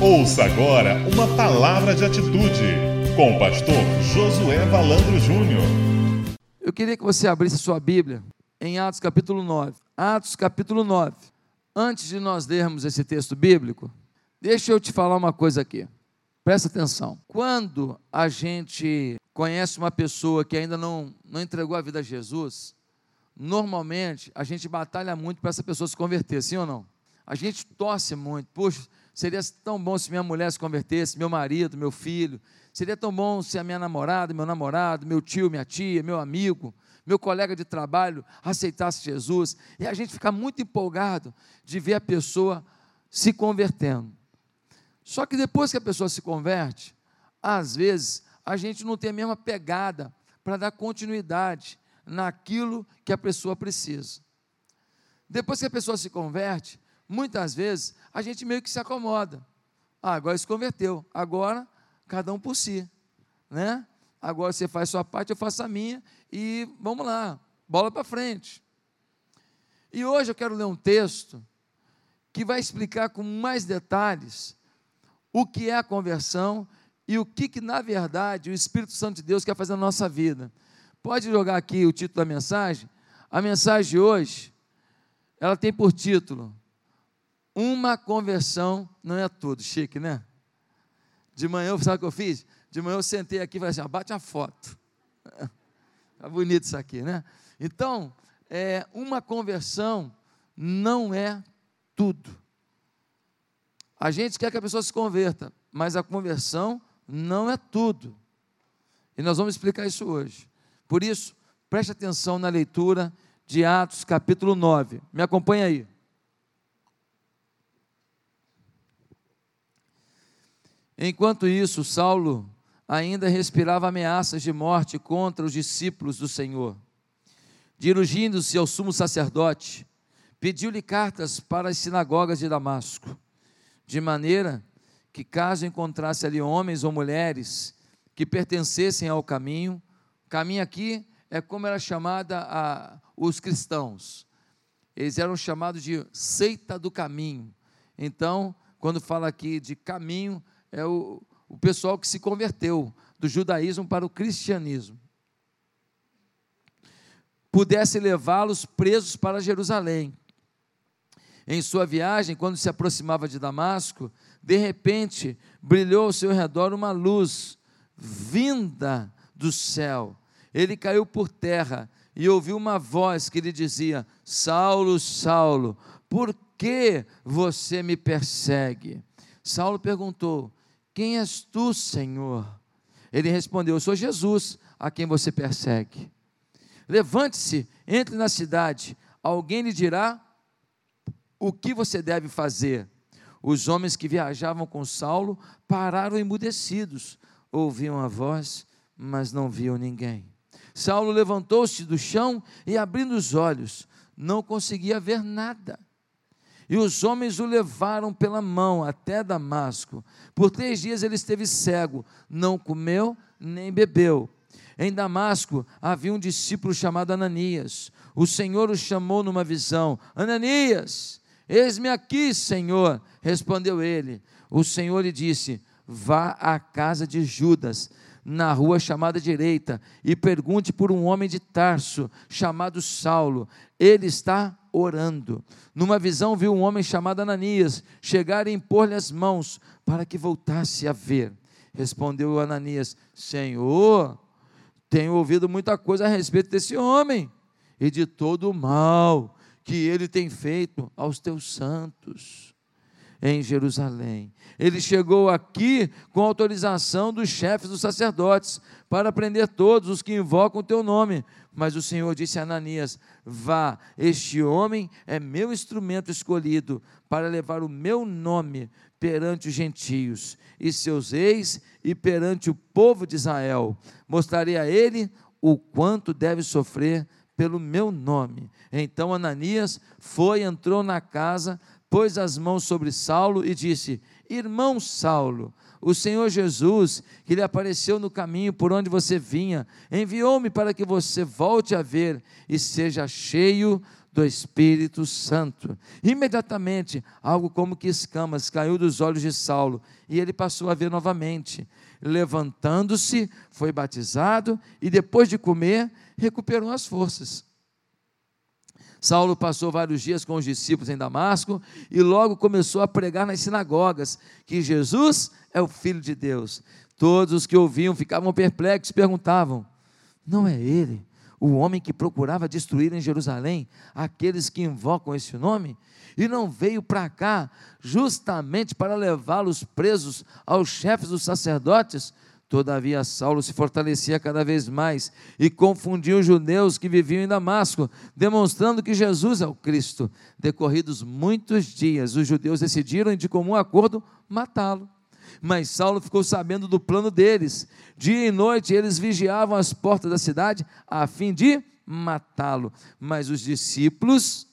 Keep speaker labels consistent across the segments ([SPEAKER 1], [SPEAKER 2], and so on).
[SPEAKER 1] Ouça agora uma palavra de atitude com o pastor Josué Valandro Júnior.
[SPEAKER 2] Eu queria que você abrisse sua Bíblia em Atos capítulo 9. Atos capítulo 9. Antes de nós lermos esse texto bíblico, deixa eu te falar uma coisa aqui. Presta atenção. Quando a gente conhece uma pessoa que ainda não, não entregou a vida a Jesus, normalmente a gente batalha muito para essa pessoa se converter, sim ou não? A gente torce muito. Puxa, Seria tão bom se minha mulher se convertesse, meu marido, meu filho. Seria tão bom se a minha namorada, meu namorado, meu tio, minha tia, meu amigo, meu colega de trabalho aceitasse Jesus. E a gente fica muito empolgado de ver a pessoa se convertendo. Só que depois que a pessoa se converte, às vezes a gente não tem a mesma pegada para dar continuidade naquilo que a pessoa precisa. Depois que a pessoa se converte, muitas vezes a gente meio que se acomoda. Ah, agora se converteu, agora cada um por si, né? Agora você faz sua parte, eu faço a minha e vamos lá, bola para frente. E hoje eu quero ler um texto que vai explicar com mais detalhes o que é a conversão e o que, que na verdade, o Espírito Santo de Deus quer fazer na nossa vida. Pode jogar aqui o título da mensagem? A mensagem de hoje, ela tem por título uma conversão não é tudo. Chique, né? De manhã, sabe o que eu fiz? De manhã eu sentei aqui e falei assim: ah, bate a foto. Está bonito isso aqui, né? Então, é, uma conversão não é tudo. A gente quer que a pessoa se converta, mas a conversão não é tudo. E nós vamos explicar isso hoje. Por isso, preste atenção na leitura de Atos capítulo 9. Me acompanha aí. Enquanto isso, Saulo ainda respirava ameaças de morte contra os discípulos do Senhor. Dirigindo-se ao sumo sacerdote, pediu-lhe cartas para as sinagogas de Damasco, de maneira que, caso encontrasse ali homens ou mulheres que pertencessem ao caminho, caminho aqui é como era chamada a, os cristãos. Eles eram chamados de seita do caminho. Então, quando fala aqui de caminho, é o, o pessoal que se converteu do judaísmo para o cristianismo. Pudesse levá-los presos para Jerusalém. Em sua viagem, quando se aproximava de Damasco, de repente brilhou ao seu redor uma luz vinda do céu. Ele caiu por terra e ouviu uma voz que lhe dizia: Saulo, Saulo, por que você me persegue? Saulo perguntou: quem és tu, Senhor? Ele respondeu: Eu sou Jesus, a quem você persegue. Levante-se, entre na cidade, alguém lhe dirá o que você deve fazer. Os homens que viajavam com Saulo pararam emudecidos, ouviam a voz, mas não viam ninguém. Saulo levantou-se do chão e, abrindo os olhos, não conseguia ver nada. E os homens o levaram pela mão até Damasco. Por três dias ele esteve cego, não comeu nem bebeu. Em Damasco havia um discípulo chamado Ananias. O Senhor o chamou numa visão: Ananias, eis-me aqui, Senhor. Respondeu ele. O Senhor lhe disse: Vá à casa de Judas na rua chamada direita e pergunte por um homem de Tarso chamado Saulo. Ele está orando. Numa visão, viu um homem chamado Ananias chegar e impor-lhe as mãos para que voltasse a ver. Respondeu Ananias: Senhor, tenho ouvido muita coisa a respeito desse homem e de todo o mal que ele tem feito aos teus santos em Jerusalém. Ele chegou aqui com autorização dos chefes dos sacerdotes para prender todos os que invocam o teu nome. Mas o Senhor disse a Ananias: Vá, este homem é meu instrumento escolhido para levar o meu nome perante os gentios e seus reis e perante o povo de Israel. Mostrarei a ele o quanto deve sofrer pelo meu nome. Então Ananias foi, entrou na casa, pôs as mãos sobre Saulo e disse: Irmão Saulo, o Senhor Jesus, que lhe apareceu no caminho por onde você vinha, enviou-me para que você volte a ver e seja cheio do Espírito Santo. Imediatamente, algo como que escamas caiu dos olhos de Saulo e ele passou a ver novamente. Levantando-se, foi batizado e depois de comer, recuperou as forças. Saulo passou vários dias com os discípulos em Damasco e logo começou a pregar nas sinagogas que Jesus é o Filho de Deus. Todos os que ouviam ficavam perplexos perguntavam: Não é ele o homem que procurava destruir em Jerusalém aqueles que invocam esse nome? E não veio para cá justamente para levá-los presos aos chefes dos sacerdotes? Todavia, Saulo se fortalecia cada vez mais e confundia os judeus que viviam em Damasco, demonstrando que Jesus é o Cristo. Decorridos muitos dias, os judeus decidiram, de comum acordo, matá-lo. Mas Saulo ficou sabendo do plano deles. Dia e noite eles vigiavam as portas da cidade a fim de matá-lo. Mas os discípulos,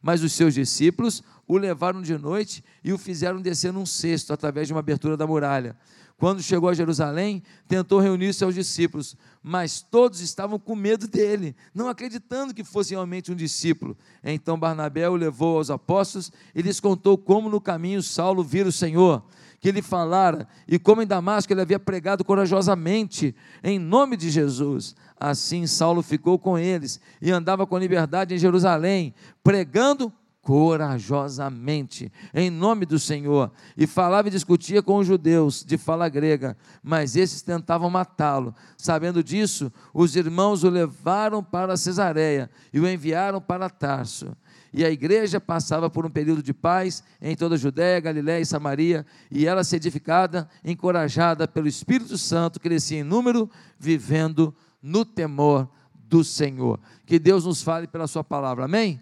[SPEAKER 2] mas os seus discípulos o levaram de noite e o fizeram descer num cesto através de uma abertura da muralha. Quando chegou a Jerusalém, tentou reunir-se aos discípulos, mas todos estavam com medo dele, não acreditando que fosse realmente um discípulo. Então Barnabé o levou aos apóstolos e lhes contou como no caminho Saulo vira o Senhor, que ele falara, e como em Damasco ele havia pregado corajosamente em nome de Jesus. Assim Saulo ficou com eles e andava com liberdade em Jerusalém, pregando corajosamente, em nome do Senhor, e falava e discutia com os judeus de fala grega, mas esses tentavam matá-lo. Sabendo disso, os irmãos o levaram para Cesareia e o enviaram para Tarso. E a igreja passava por um período de paz em toda a Judéia, Galiléia e Samaria, e ela se edificada, encorajada pelo Espírito Santo, crescia em número, vivendo no temor do Senhor. Que Deus nos fale pela sua palavra. Amém?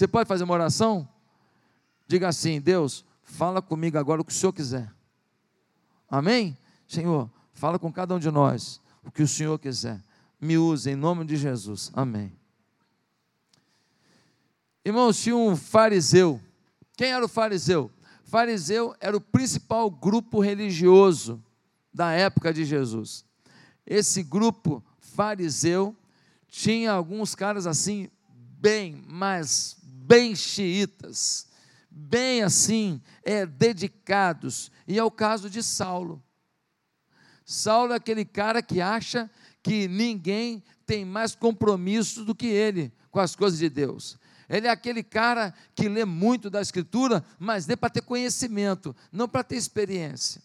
[SPEAKER 2] Você pode fazer uma oração? Diga assim: Deus, fala comigo agora o que o Senhor quiser. Amém? Senhor, fala com cada um de nós o que o Senhor quiser. Me use em nome de Jesus. Amém. Irmãos, tinha um fariseu. Quem era o fariseu? Fariseu era o principal grupo religioso da época de Jesus. Esse grupo fariseu tinha alguns caras assim, bem, mas bem xiitas, bem assim, é, dedicados. E é o caso de Saulo. Saulo é aquele cara que acha que ninguém tem mais compromisso do que ele com as coisas de Deus. Ele é aquele cara que lê muito da Escritura, mas lê para ter conhecimento, não para ter experiência.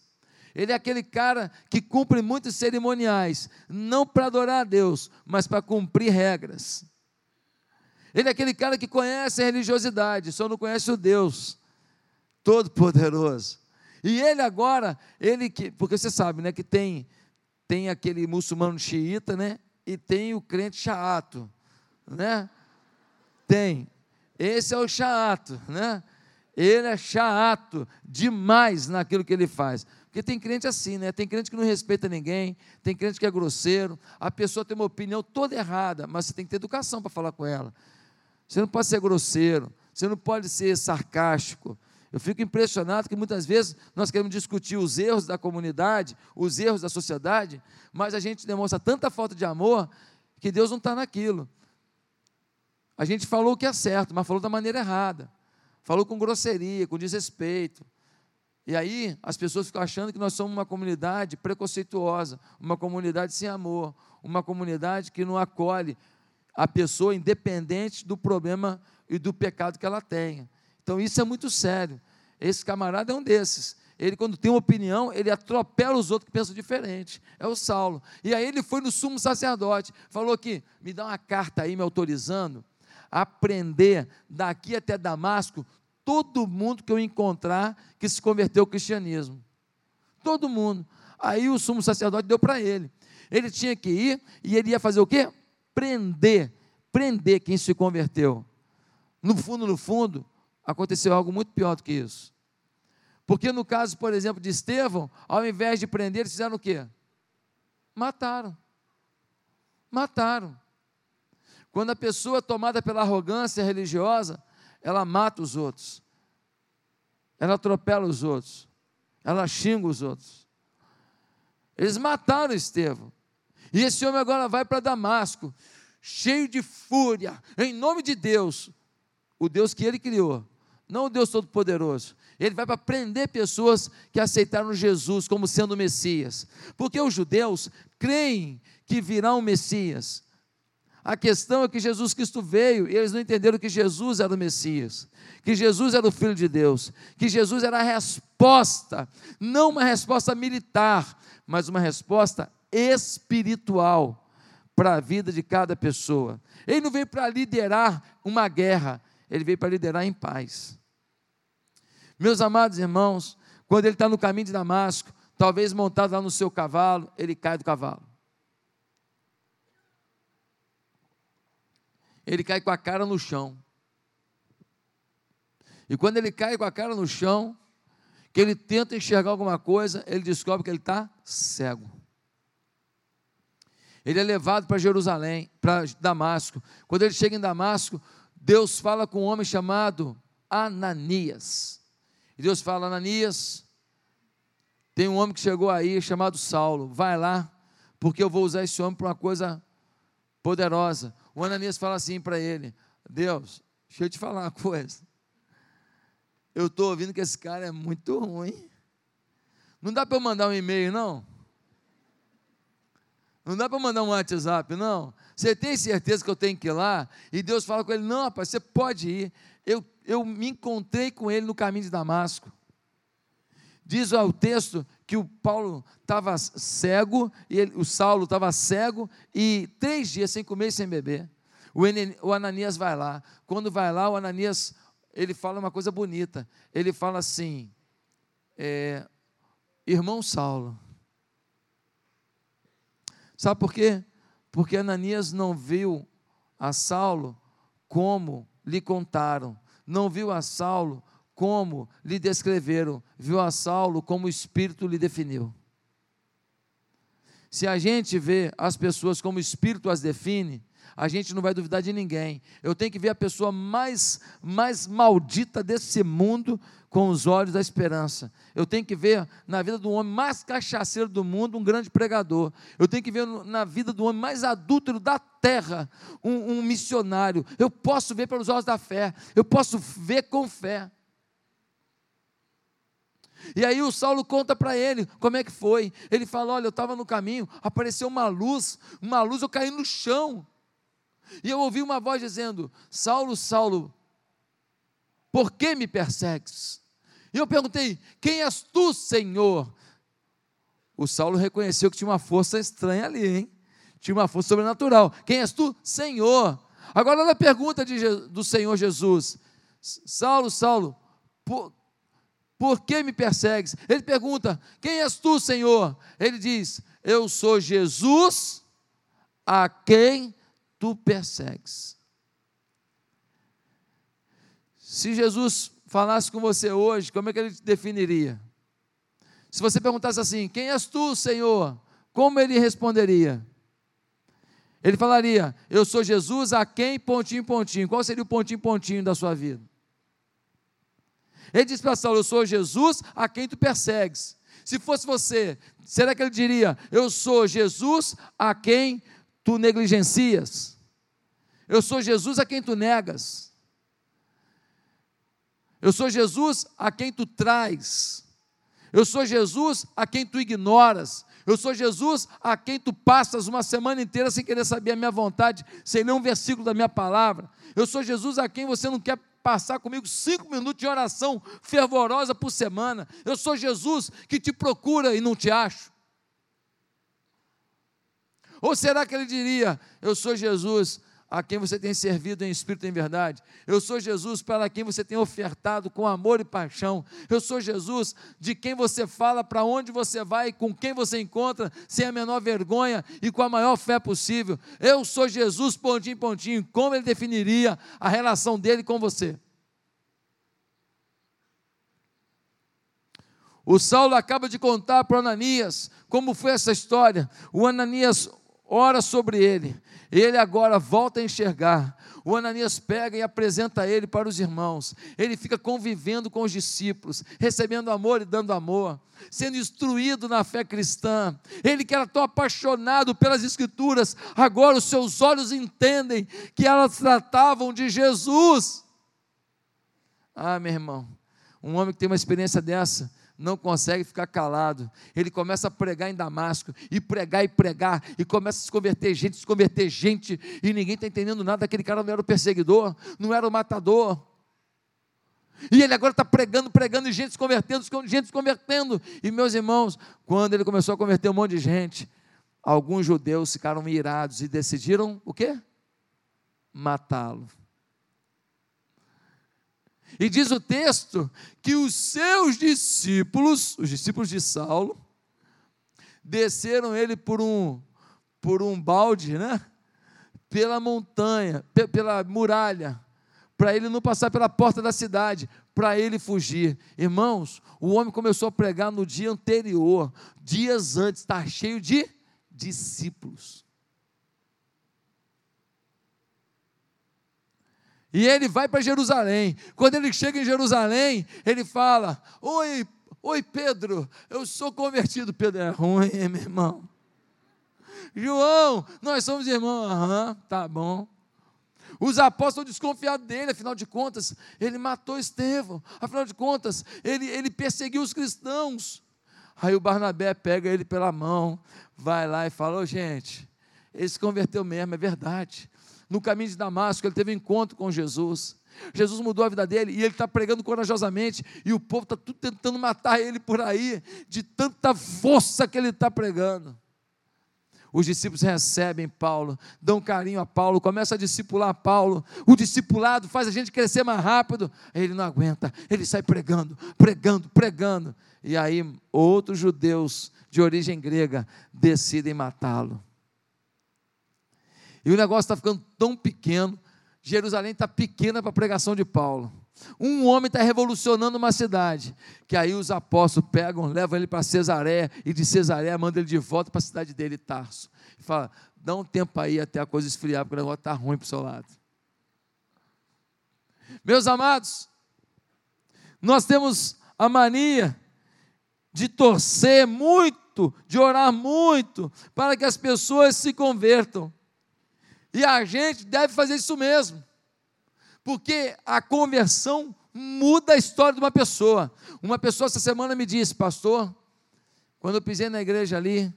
[SPEAKER 2] Ele é aquele cara que cumpre muitos cerimoniais, não para adorar a Deus, mas para cumprir regras. Ele é aquele cara que conhece a religiosidade, só não conhece o Deus Todo-Poderoso. E ele agora, ele que, porque você sabe, né, que tem tem aquele muçulmano xiita, né, e tem o crente chato, né? Tem. Esse é o chato, né? Ele é chato demais naquilo que ele faz. Porque tem crente assim, né? Tem crente que não respeita ninguém, tem crente que é grosseiro, a pessoa tem uma opinião toda errada, mas você tem que ter educação para falar com ela. Você não pode ser grosseiro, você não pode ser sarcástico. Eu fico impressionado que muitas vezes nós queremos discutir os erros da comunidade, os erros da sociedade, mas a gente demonstra tanta falta de amor que Deus não está naquilo. A gente falou o que é certo, mas falou da maneira errada. Falou com grosseria, com desrespeito. E aí as pessoas ficam achando que nós somos uma comunidade preconceituosa, uma comunidade sem amor, uma comunidade que não acolhe a pessoa independente do problema e do pecado que ela tenha. Então isso é muito sério. Esse camarada é um desses. Ele, quando tem uma opinião, ele atropela os outros que pensam diferente. É o Saulo. E aí ele foi no sumo sacerdote, falou que me dá uma carta aí me autorizando a prender daqui até Damasco todo mundo que eu encontrar que se converteu ao cristianismo. Todo mundo. Aí o sumo sacerdote deu para ele. Ele tinha que ir e ele ia fazer o quê? Prender, prender quem se converteu. No fundo, no fundo, aconteceu algo muito pior do que isso. Porque no caso, por exemplo, de Estevão, ao invés de prender, eles fizeram o quê? Mataram. Mataram. Quando a pessoa é tomada pela arrogância religiosa, ela mata os outros. Ela atropela os outros. Ela xinga os outros. Eles mataram Estevão. E esse homem agora vai para Damasco, cheio de fúria, em nome de Deus, o Deus que ele criou, não o Deus Todo-Poderoso. Ele vai para prender pessoas que aceitaram Jesus como sendo o Messias. Porque os judeus creem que virá um Messias. A questão é que Jesus Cristo veio e eles não entenderam que Jesus era o Messias, que Jesus era o Filho de Deus, que Jesus era a resposta, não uma resposta militar, mas uma resposta espiritual para a vida de cada pessoa. Ele não veio para liderar uma guerra, ele veio para liderar em paz. Meus amados irmãos, quando ele está no caminho de Damasco, talvez montado lá no seu cavalo, ele cai do cavalo. Ele cai com a cara no chão. E quando ele cai com a cara no chão, que ele tenta enxergar alguma coisa, ele descobre que ele está cego. Ele é levado para Jerusalém, para Damasco. Quando ele chega em Damasco, Deus fala com um homem chamado Ananias. E Deus fala: Ananias, tem um homem que chegou aí chamado Saulo, vai lá, porque eu vou usar esse homem para uma coisa poderosa. O Ananias fala assim para ele: Deus, deixa eu te falar uma coisa. Eu estou ouvindo que esse cara é muito ruim. Não dá para eu mandar um e-mail, não? Não dá para mandar um WhatsApp, não? Você tem certeza que eu tenho que ir lá? E Deus fala com ele: Não, rapaz, você pode ir. Eu eu me encontrei com ele no caminho de Damasco. Diz o texto que o Paulo estava cego, e ele, o Saulo estava cego, e três dias sem comer e sem beber. O, Ananias vai lá. Quando vai lá, o Ananias ele fala uma coisa bonita. Ele fala assim: é, irmão Saulo. Sabe por quê? Porque Ananias não viu a Saulo como lhe contaram, não viu a Saulo como lhe descreveram, viu a Saulo como o Espírito lhe definiu. Se a gente vê as pessoas como o Espírito as define, a gente não vai duvidar de ninguém. Eu tenho que ver a pessoa mais, mais maldita desse mundo com os olhos da esperança. Eu tenho que ver na vida do homem mais cachaceiro do mundo um grande pregador. Eu tenho que ver na vida do homem mais adúltero da terra um, um missionário. Eu posso ver pelos olhos da fé. Eu posso ver com fé. E aí o Saulo conta para ele como é que foi. Ele fala: Olha, eu estava no caminho, apareceu uma luz, uma luz, eu caí no chão. E eu ouvi uma voz dizendo: Saulo, Saulo, por que me persegues? E eu perguntei: Quem és tu, Senhor? O Saulo reconheceu que tinha uma força estranha ali, hein? Tinha uma força sobrenatural. Quem és tu, Senhor? Agora olha a pergunta de, do Senhor Jesus: Saulo, Saulo, por, por que me persegues? Ele pergunta: Quem és tu, Senhor? Ele diz: Eu sou Jesus, a quem tu persegues. Se Jesus falasse com você hoje, como é que ele te definiria? Se você perguntasse assim: Quem és tu, Senhor? Como ele responderia? Ele falaria: Eu sou Jesus, a quem pontinho, pontinho. Qual seria o pontinho, pontinho da sua vida? Ele disse para Saulo: Eu sou Jesus, a quem tu persegues. Se fosse você, será que ele diria: Eu sou Jesus, a quem tu negligencias? Eu sou Jesus, a quem tu negas? Eu sou Jesus a quem tu traz. Eu sou Jesus a quem tu ignoras. Eu sou Jesus a quem tu passas uma semana inteira sem querer saber a minha vontade, sem ler um versículo da minha palavra. Eu sou Jesus a quem você não quer passar comigo cinco minutos de oração fervorosa por semana. Eu sou Jesus que te procura e não te acho. Ou será que ele diria: Eu sou Jesus a quem você tem servido em espírito e em verdade. Eu sou Jesus para quem você tem ofertado com amor e paixão. Eu sou Jesus de quem você fala, para onde você vai, com quem você encontra, sem a menor vergonha e com a maior fé possível. Eu sou Jesus, pontinho, pontinho. Como ele definiria a relação dele com você? O Saulo acaba de contar para Ananias como foi essa história. O Ananias ora sobre ele. Ele agora volta a enxergar. O Ananias pega e apresenta ele para os irmãos. Ele fica convivendo com os discípulos, recebendo amor e dando amor, sendo instruído na fé cristã. Ele que era tão apaixonado pelas Escrituras, agora os seus olhos entendem que elas tratavam de Jesus. Ah, meu irmão, um homem que tem uma experiência dessa, não consegue ficar calado. Ele começa a pregar em Damasco, e pregar e pregar, e começa a se converter gente, se converter gente, e ninguém está entendendo nada. Aquele cara não era o perseguidor, não era o matador. E ele agora está pregando, pregando, e gente se convertendo, gente se convertendo. E meus irmãos, quando ele começou a converter um monte de gente, alguns judeus ficaram irados e decidiram o quê? Matá-lo. E diz o texto que os seus discípulos, os discípulos de Saulo, desceram ele por um por um balde, né? Pela montanha, pela muralha, para ele não passar pela porta da cidade, para ele fugir. Irmãos, o homem começou a pregar no dia anterior, dias antes, está cheio de discípulos. E ele vai para Jerusalém. Quando ele chega em Jerusalém, ele fala: Oi, oi Pedro, eu sou convertido. Pedro é ruim, meu irmão. João, nós somos irmãos. Aham, tá bom. Os apóstolos desconfiados dele, afinal de contas, ele matou Estevão, afinal de contas, ele, ele perseguiu os cristãos. Aí o Barnabé pega ele pela mão, vai lá e fala: oh, gente, ele se converteu mesmo, é verdade. No caminho de Damasco, ele teve um encontro com Jesus. Jesus mudou a vida dele e ele está pregando corajosamente, e o povo está tudo tentando matar ele por aí, de tanta força que ele está pregando. Os discípulos recebem Paulo, dão carinho a Paulo, começa a discipular Paulo. O discipulado faz a gente crescer mais rápido. Ele não aguenta, ele sai pregando, pregando, pregando. E aí outros judeus de origem grega decidem matá-lo. E o negócio está ficando tão pequeno, Jerusalém está pequena para a pregação de Paulo. Um homem está revolucionando uma cidade. Que aí os apóstolos pegam, levam ele para Cesaré, e de Cesaré mandam ele de volta para a cidade dele, Tarso. E fala: dá um tempo aí até a coisa esfriar, porque o negócio está ruim para o seu lado. Meus amados, nós temos a mania de torcer muito, de orar muito, para que as pessoas se convertam. E a gente deve fazer isso mesmo. Porque a conversão muda a história de uma pessoa. Uma pessoa essa semana me disse, pastor, quando eu pisei na igreja ali,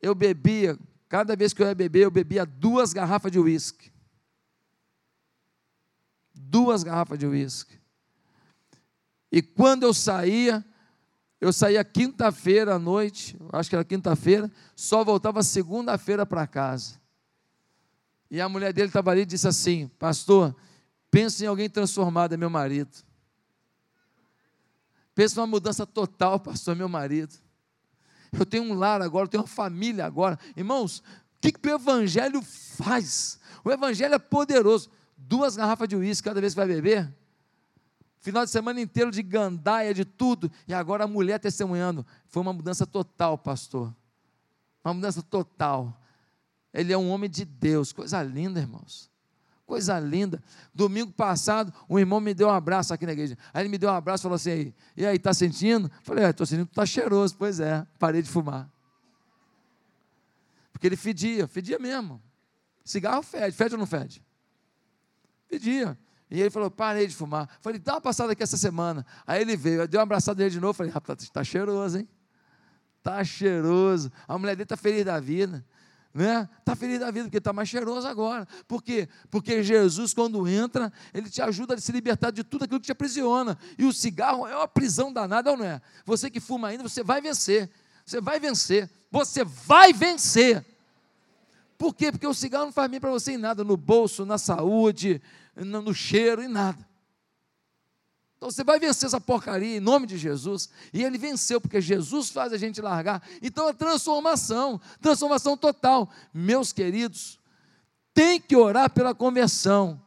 [SPEAKER 2] eu bebia, cada vez que eu ia beber, eu bebia duas garrafas de uísque. Duas garrafas de uísque. E quando eu saía, eu saía quinta-feira à noite, acho que era quinta-feira, só voltava segunda-feira para casa. E a mulher dele estava ali e disse assim: Pastor, Pensa em alguém transformado, é meu marido. Pensa numa mudança total, pastor, é meu marido. Eu tenho um lar agora, eu tenho uma família agora. Irmãos, o que, que o Evangelho faz? O Evangelho é poderoso. Duas garrafas de uísque cada vez que vai beber. Final de semana inteiro de gandaia, de tudo. E agora a mulher testemunhando. Foi uma mudança total, pastor. Uma mudança total. Ele é um homem de Deus. Coisa linda, irmãos. Coisa linda. Domingo passado, um irmão me deu um abraço aqui na igreja. Aí ele me deu um abraço e falou assim: E aí, está sentindo? Falei: É, estou sentindo, está cheiroso. Pois é, parei de fumar. Porque ele fedia, fedia mesmo. Cigarro fede, fede ou não fede? Fedia. E ele falou: Parei de fumar. Falei: Dá uma passada aqui essa semana. Aí ele veio, eu dei uma abraçada nele de novo. Falei: Rapaz, está cheiroso, hein? Está cheiroso. A mulher dele está feliz da vida né? Está feliz da vida, porque está mais cheiroso agora. Por quê? Porque Jesus, quando entra, ele te ajuda a se libertar de tudo aquilo que te aprisiona. E o cigarro é uma prisão danada, ou não é? Você que fuma ainda, você vai vencer. Você vai vencer. Você vai vencer. Por quê? Porque o cigarro não faz bem para você em nada, no bolso, na saúde, no cheiro, em nada. Então você vai vencer essa porcaria em nome de Jesus. E ele venceu, porque Jesus faz a gente largar. Então é transformação, transformação total. Meus queridos, tem que orar pela conversão.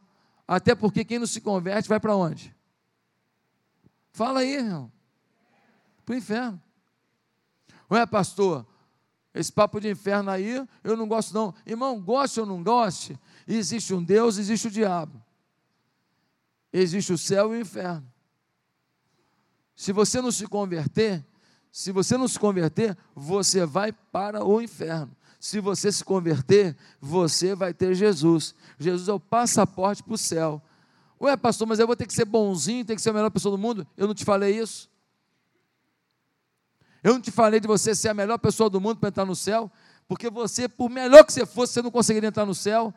[SPEAKER 2] Até porque quem não se converte vai para onde? Fala aí, irmão. Para o inferno. Ué, pastor, esse papo de inferno aí, eu não gosto não. Irmão, goste ou não goste, existe um Deus, existe o diabo. Existe o céu e o inferno. Se você não se converter, se você não se converter, você vai para o inferno. Se você se converter, você vai ter Jesus. Jesus é o passaporte para o céu. Ué, pastor, mas eu vou ter que ser bonzinho, tem que ser a melhor pessoa do mundo? Eu não te falei isso? Eu não te falei de você ser a melhor pessoa do mundo para entrar no céu? Porque você, por melhor que você fosse, você não conseguiria entrar no céu.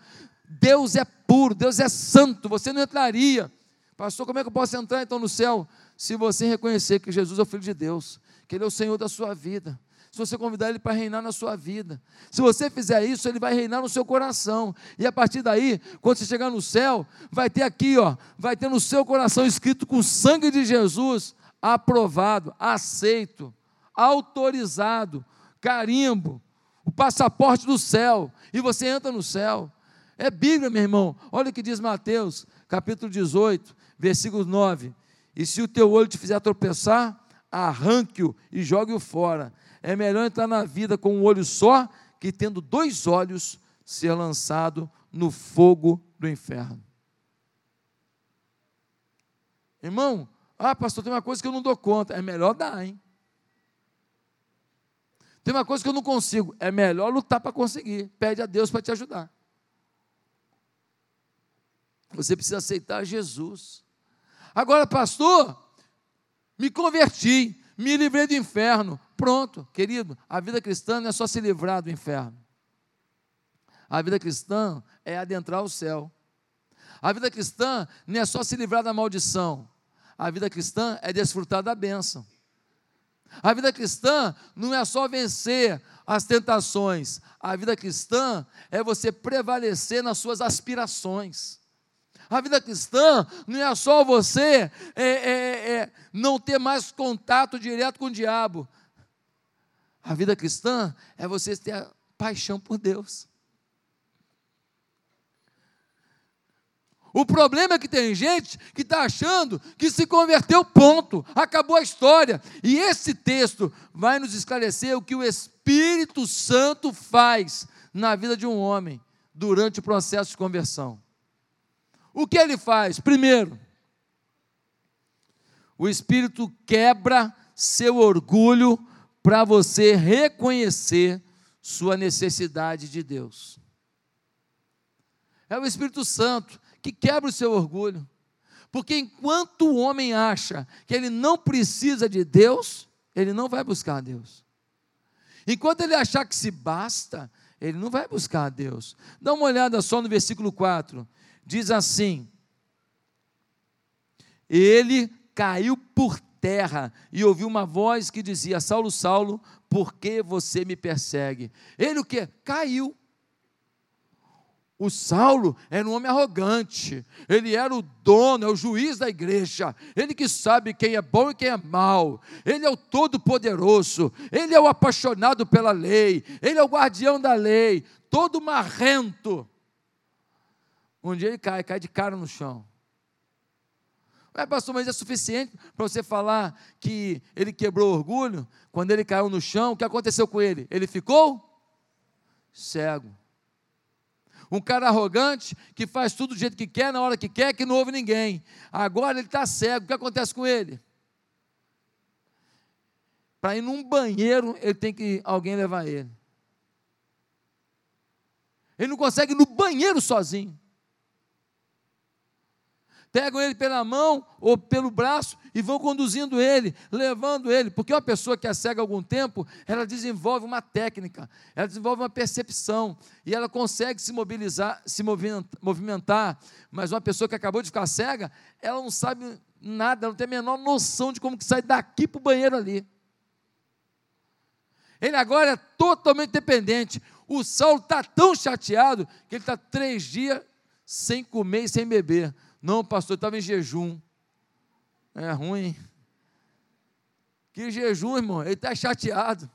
[SPEAKER 2] Deus é puro, Deus é santo, você não entraria. Pastor, como é que eu posso entrar então no céu? Se você reconhecer que Jesus é o Filho de Deus, que Ele é o Senhor da sua vida. Se você convidar Ele para reinar na sua vida. Se você fizer isso, Ele vai reinar no seu coração. E a partir daí, quando você chegar no céu, vai ter aqui, ó, vai ter no seu coração escrito com o sangue de Jesus, aprovado, aceito, autorizado, carimbo, o passaporte do céu. E você entra no céu. É Bíblia, meu irmão. Olha o que diz Mateus, capítulo 18, versículo 9. E se o teu olho te fizer tropeçar, arranque-o e jogue-o fora. É melhor entrar na vida com um olho só que tendo dois olhos ser lançado no fogo do inferno. Irmão, ah, pastor, tem uma coisa que eu não dou conta. É melhor dar, hein? Tem uma coisa que eu não consigo. É melhor lutar para conseguir. Pede a Deus para te ajudar. Você precisa aceitar Jesus. Agora, pastor, me converti, me livrei do inferno. Pronto, querido, a vida cristã não é só se livrar do inferno. A vida cristã é adentrar o céu. A vida cristã não é só se livrar da maldição. A vida cristã é desfrutar da bênção. A vida cristã não é só vencer as tentações. A vida cristã é você prevalecer nas suas aspirações. A vida cristã não é só você é, é, é, não ter mais contato direto com o diabo. A vida cristã é você ter a paixão por Deus. O problema é que tem gente que está achando que se converteu, ponto, acabou a história. E esse texto vai nos esclarecer o que o Espírito Santo faz na vida de um homem durante o processo de conversão. O que ele faz? Primeiro, o Espírito quebra seu orgulho para você reconhecer sua necessidade de Deus. É o Espírito Santo que quebra o seu orgulho. Porque enquanto o homem acha que ele não precisa de Deus, ele não vai buscar Deus. Enquanto ele achar que se basta, ele não vai buscar Deus. Dá uma olhada só no versículo 4 diz assim: Ele caiu por terra e ouviu uma voz que dizia: Saulo, Saulo, por que você me persegue? Ele o que? Caiu. O Saulo era um homem arrogante, ele era o dono, é o juiz da igreja, ele que sabe quem é bom e quem é mal, ele é o todo-poderoso, ele é o apaixonado pela lei, ele é o guardião da lei, todo marrento. Um dia ele cai, cai de cara no chão. Ué, pastor, mas é suficiente para você falar que ele quebrou orgulho? Quando ele caiu no chão, o que aconteceu com ele? Ele ficou cego. Um cara arrogante que faz tudo do jeito que quer, na hora que quer, que não ouve ninguém. Agora ele está cego. O que acontece com ele? Para ir num banheiro, ele tem que alguém levar ele. Ele não consegue ir no banheiro sozinho pegam ele pela mão ou pelo braço e vão conduzindo ele, levando ele, porque uma pessoa que é cega há algum tempo, ela desenvolve uma técnica, ela desenvolve uma percepção e ela consegue se mobilizar, se movimentar, mas uma pessoa que acabou de ficar cega, ela não sabe nada, ela não tem a menor noção de como que sai daqui para o banheiro ali. Ele agora é totalmente dependente. O Saulo está tão chateado que ele está três dias sem comer e sem beber. Não, pastor, estava em jejum. É ruim. Que jejum, irmão? Ele está chateado.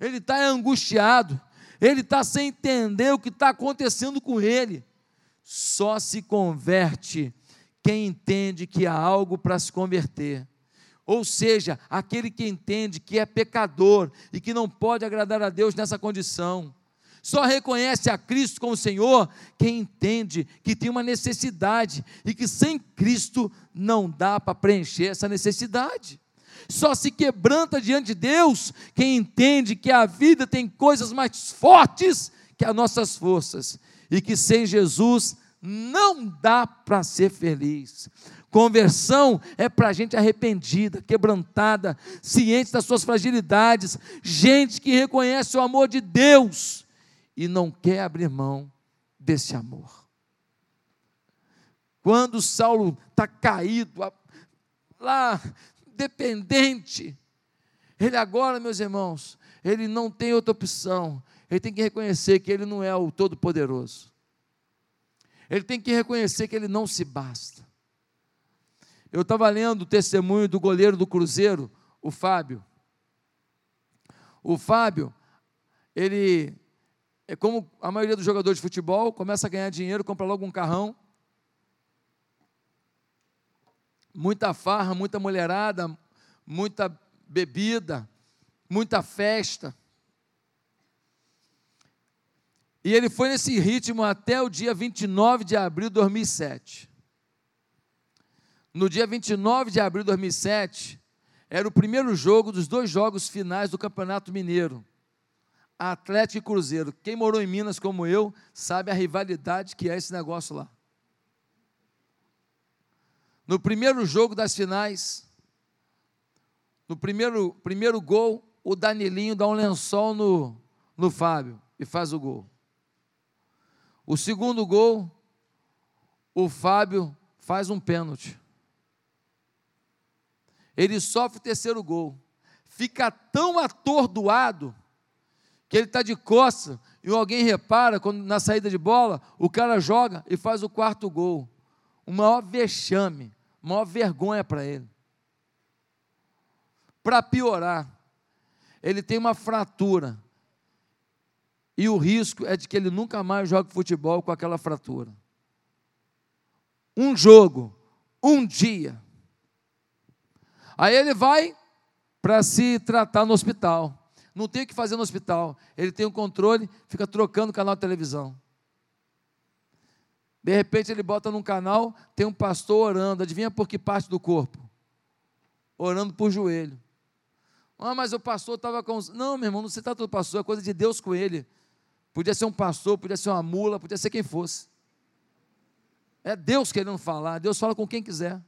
[SPEAKER 2] Ele está angustiado. Ele está sem entender o que está acontecendo com ele. Só se converte quem entende que há algo para se converter. Ou seja, aquele que entende que é pecador e que não pode agradar a Deus nessa condição. Só reconhece a Cristo como Senhor quem entende que tem uma necessidade e que sem Cristo não dá para preencher essa necessidade. Só se quebranta diante de Deus quem entende que a vida tem coisas mais fortes que as nossas forças e que sem Jesus não dá para ser feliz. Conversão é para gente arrependida, quebrantada, ciente das suas fragilidades, gente que reconhece o amor de Deus e não quer abrir mão desse amor. Quando Saulo está caído, lá, dependente, ele agora, meus irmãos, ele não tem outra opção, ele tem que reconhecer que ele não é o Todo-Poderoso, ele tem que reconhecer que ele não se basta. Eu estava lendo o testemunho do goleiro do Cruzeiro, o Fábio. O Fábio, ele é como a maioria dos jogadores de futebol, começa a ganhar dinheiro, compra logo um carrão. Muita farra, muita mulherada, muita bebida, muita festa. E ele foi nesse ritmo até o dia 29 de abril de 2007 no dia 29 de abril de 2007, era o primeiro jogo dos dois jogos finais do Campeonato Mineiro. Atlético e Cruzeiro. Quem morou em Minas como eu, sabe a rivalidade que é esse negócio lá. No primeiro jogo das finais, no primeiro, primeiro gol, o Danilinho dá um lençol no, no Fábio e faz o gol. O segundo gol, o Fábio faz um pênalti ele sofre o terceiro gol. Fica tão atordoado que ele está de costa e alguém repara quando na saída de bola o cara joga e faz o quarto gol. O maior vexame, maior vergonha para ele. Para piorar, ele tem uma fratura. E o risco é de que ele nunca mais jogue futebol com aquela fratura. Um jogo, um dia, Aí ele vai para se tratar no hospital. Não tem o que fazer no hospital. Ele tem o um controle, fica trocando canal de televisão. De repente ele bota num canal, tem um pastor orando. Adivinha por que parte do corpo? Orando por joelho. Ah, mas o pastor estava com. Não, meu irmão, não se trata do pastor, é coisa de Deus com ele. Podia ser um pastor, podia ser uma mula, podia ser quem fosse. É Deus querendo falar, Deus fala com quem quiser.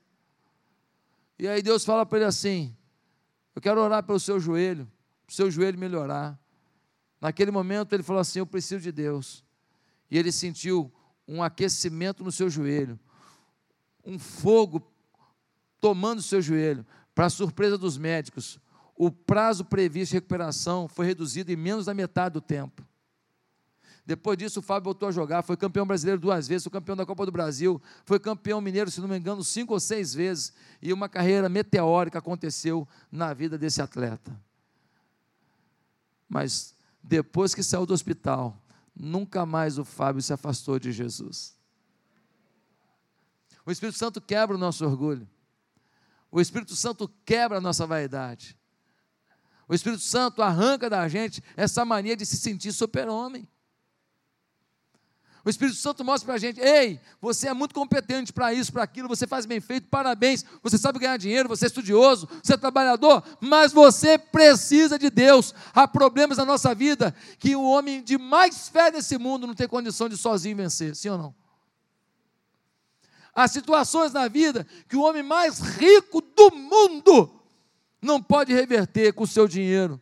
[SPEAKER 2] E aí Deus fala para ele assim: Eu quero orar pelo seu joelho, o seu joelho melhorar. Naquele momento ele falou assim: Eu preciso de Deus. E ele sentiu um aquecimento no seu joelho, um fogo tomando o seu joelho. Para surpresa dos médicos, o prazo previsto de recuperação foi reduzido em menos da metade do tempo. Depois disso, o Fábio voltou a jogar, foi campeão brasileiro duas vezes, foi campeão da Copa do Brasil, foi campeão mineiro, se não me engano, cinco ou seis vezes. E uma carreira meteórica aconteceu na vida desse atleta. Mas depois que saiu do hospital, nunca mais o Fábio se afastou de Jesus. O Espírito Santo quebra o nosso orgulho. O Espírito Santo quebra a nossa vaidade. O Espírito Santo arranca da gente essa mania de se sentir super-homem. O Espírito Santo mostra para a gente: ei, você é muito competente para isso, para aquilo, você faz bem feito, parabéns, você sabe ganhar dinheiro, você é estudioso, você é trabalhador, mas você precisa de Deus. Há problemas na nossa vida que o homem de mais fé nesse mundo não tem condição de sozinho vencer, sim ou não? Há situações na vida que o homem mais rico do mundo não pode reverter com o seu dinheiro.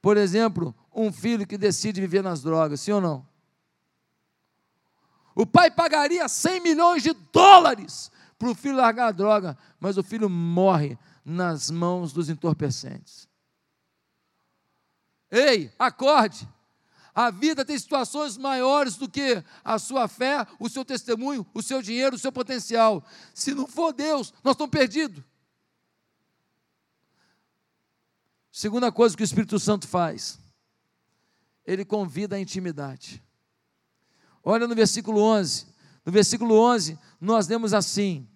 [SPEAKER 2] Por exemplo, um filho que decide viver nas drogas, sim ou não? O pai pagaria 100 milhões de dólares para o filho largar a droga, mas o filho morre nas mãos dos entorpecentes. Ei, acorde! A vida tem situações maiores do que a sua fé, o seu testemunho, o seu dinheiro, o seu potencial. Se não for Deus, nós estamos perdidos. Segunda coisa que o Espírito Santo faz, ele convida a intimidade. Olha no versículo 11. No versículo 11, nós lemos assim: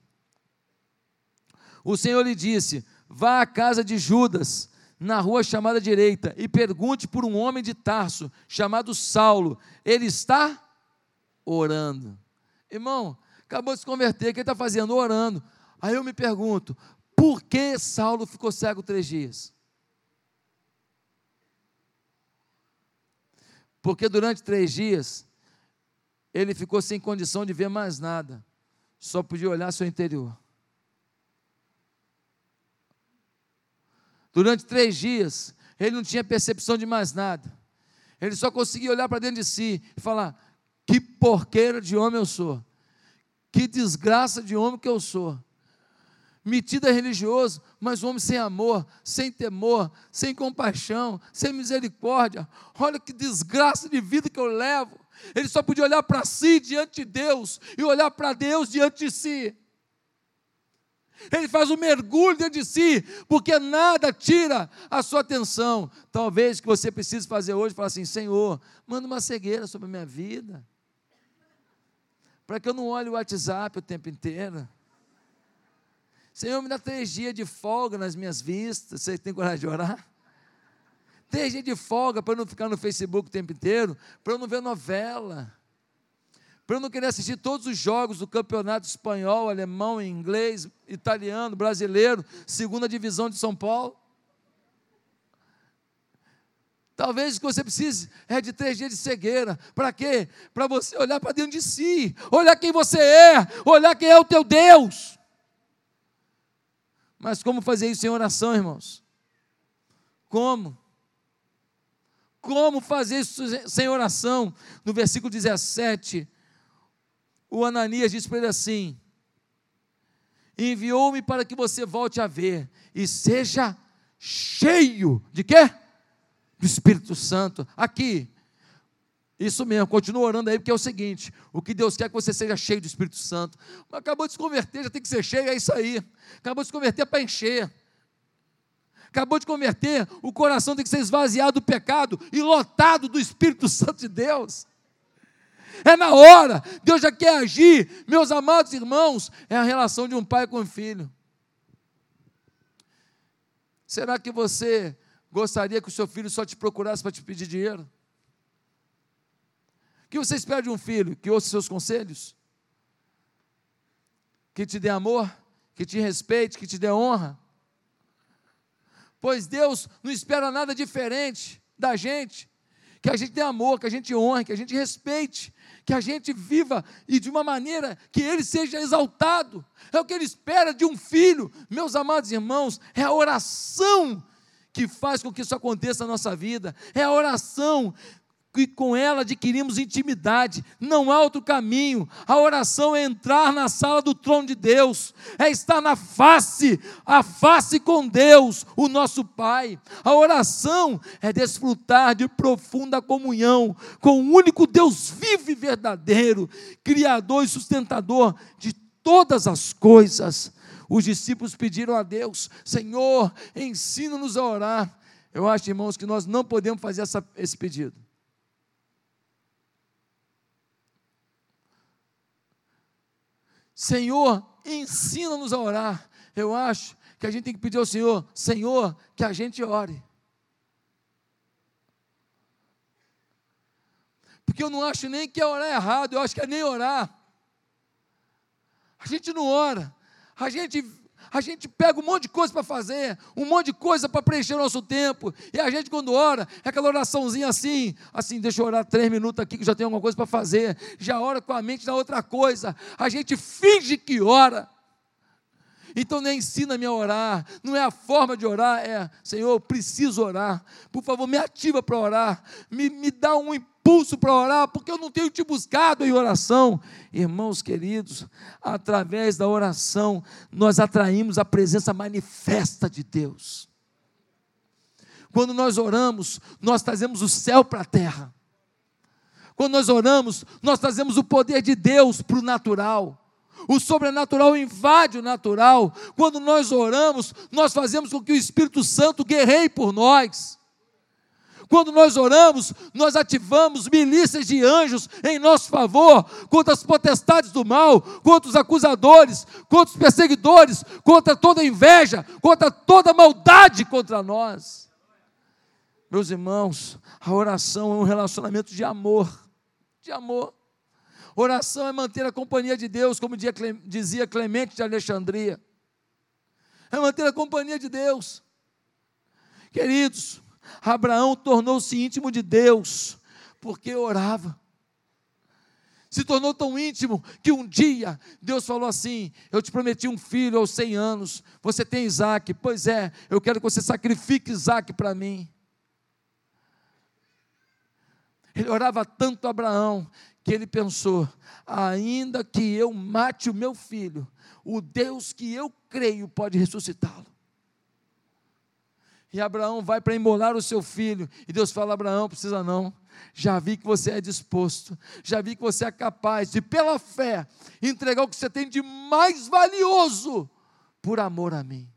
[SPEAKER 2] O Senhor lhe disse: Vá à casa de Judas, na rua chamada direita, e pergunte por um homem de Tarso, chamado Saulo. Ele está orando. Irmão, acabou de se converter, o que ele está fazendo? Orando. Aí eu me pergunto: por que Saulo ficou cego três dias? Porque durante três dias ele ficou sem condição de ver mais nada, só podia olhar seu interior. Durante três dias, ele não tinha percepção de mais nada. Ele só conseguia olhar para dentro de si e falar: que porqueira de homem eu sou, que desgraça de homem que eu sou. Metido é religioso, mas um homem sem amor, sem temor, sem compaixão, sem misericórdia. Olha que desgraça de vida que eu levo. Ele só podia olhar para si diante de Deus e olhar para Deus diante de si. Ele faz um mergulho dentro de si, porque nada tira a sua atenção. Talvez que você precise fazer hoje, falar assim: Senhor, manda uma cegueira sobre a minha vida, para que eu não olhe o WhatsApp o tempo inteiro. Senhor, me dá três dias de folga nas minhas vistas. Você tem coragem de orar? Três dias de folga para eu não ficar no Facebook o tempo inteiro, para eu não ver novela para eu não querer assistir todos os jogos do campeonato espanhol, alemão, inglês, italiano, brasileiro, segunda divisão de São Paulo. Talvez o que você precise é de três dias de cegueira. Para quê? Para você olhar para dentro de si, olhar quem você é, olhar quem é o teu Deus. Mas como fazer isso em oração, irmãos? Como? Como fazer isso sem oração? No versículo 17, o Ananias disse para ele assim: enviou-me para que você volte a ver e seja cheio de quê? Do Espírito Santo. Aqui, isso mesmo, continua orando aí, porque é o seguinte: o que Deus quer é que você seja cheio do Espírito Santo. Mas acabou de se converter, já tem que ser cheio, é isso aí. Acabou de se converter para encher. Acabou de converter, o coração tem que ser esvaziado do pecado e lotado do Espírito Santo de Deus é na hora, Deus já quer agir. Meus amados irmãos, é a relação de um pai com um filho. Será que você gostaria que o seu filho só te procurasse para te pedir dinheiro? O que você espera de um filho? Que ouça seus conselhos? Que te dê amor? Que te respeite? Que te dê honra? Pois Deus não espera nada diferente da gente. Que a gente dê amor, que a gente honre, que a gente respeite, que a gente viva e de uma maneira que ele seja exaltado. É o que ele espera de um filho. Meus amados irmãos, é a oração que faz com que isso aconteça na nossa vida. É a oração e com ela adquirimos intimidade. Não há outro caminho. A oração é entrar na sala do trono de Deus, é estar na face, a face com Deus, o nosso Pai. A oração é desfrutar de profunda comunhão com o único Deus vivo e verdadeiro, Criador e sustentador de todas as coisas. Os discípulos pediram a Deus: Senhor, ensina-nos a orar. Eu acho, irmãos, que nós não podemos fazer essa, esse pedido. Senhor, ensina-nos a orar. Eu acho que a gente tem que pedir ao Senhor, Senhor, que a gente ore. Porque eu não acho nem que é orar errado, eu acho que é nem orar. A gente não ora, a gente a gente pega um monte de coisa para fazer, um monte de coisa para preencher o nosso tempo. E a gente, quando ora, é aquela oraçãozinha assim, assim, deixa eu orar três minutos aqui que já tem alguma coisa para fazer. Já ora com a mente na outra coisa. A gente finge que ora. Então nem ensina-me a orar, não é a forma de orar, é Senhor, eu preciso orar, por favor, me ativa para orar, me, me dá um impulso para orar, porque eu não tenho te buscado em oração. Irmãos queridos, através da oração, nós atraímos a presença manifesta de Deus. Quando nós oramos, nós trazemos o céu para a terra. Quando nós oramos, nós trazemos o poder de Deus para o natural. O sobrenatural invade o natural. Quando nós oramos, nós fazemos com que o Espírito Santo guerreie por nós. Quando nós oramos, nós ativamos milícias de anjos em nosso favor, contra as potestades do mal, contra os acusadores, contra os perseguidores, contra toda inveja, contra toda maldade contra nós. Meus irmãos, a oração é um relacionamento de amor, de amor. Oração é manter a companhia de Deus, como dizia Clemente de Alexandria. É manter a companhia de Deus. Queridos, Abraão tornou-se íntimo de Deus, porque orava. Se tornou tão íntimo que um dia Deus falou assim: Eu te prometi um filho aos 100 anos, você tem Isaac. Pois é, eu quero que você sacrifique Isaac para mim. Ele orava tanto a Abraão que ele pensou: ainda que eu mate o meu filho, o Deus que eu creio pode ressuscitá-lo. E Abraão vai para imolar o seu filho, e Deus fala: Abraão, precisa não. Já vi que você é disposto, já vi que você é capaz de, pela fé, entregar o que você tem de mais valioso por amor a mim.